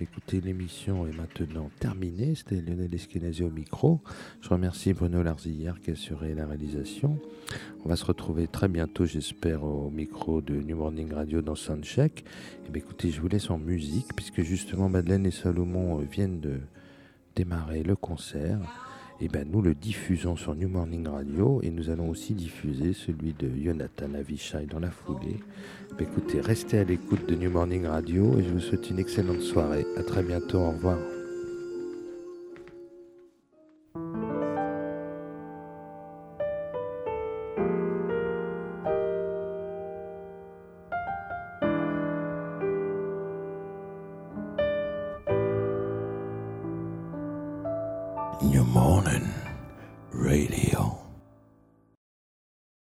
Écoutez, l'émission est maintenant terminée. C'était Lionel Eskenazi au micro. Je remercie Bruno Larzillière qui a assuré la réalisation. On va se retrouver très bientôt, j'espère, au micro de New Morning Radio dans Soundcheck. Et bien, écoutez, je vous laisse en musique, puisque justement Madeleine et Salomon euh, viennent de démarrer le concert. Et ben nous le diffusons sur New Morning Radio et nous allons aussi diffuser celui de Jonathan Avishai dans la foulée. Ben écoutez, restez à l'écoute de New Morning Radio et je vous souhaite une excellente soirée. À très bientôt, au revoir.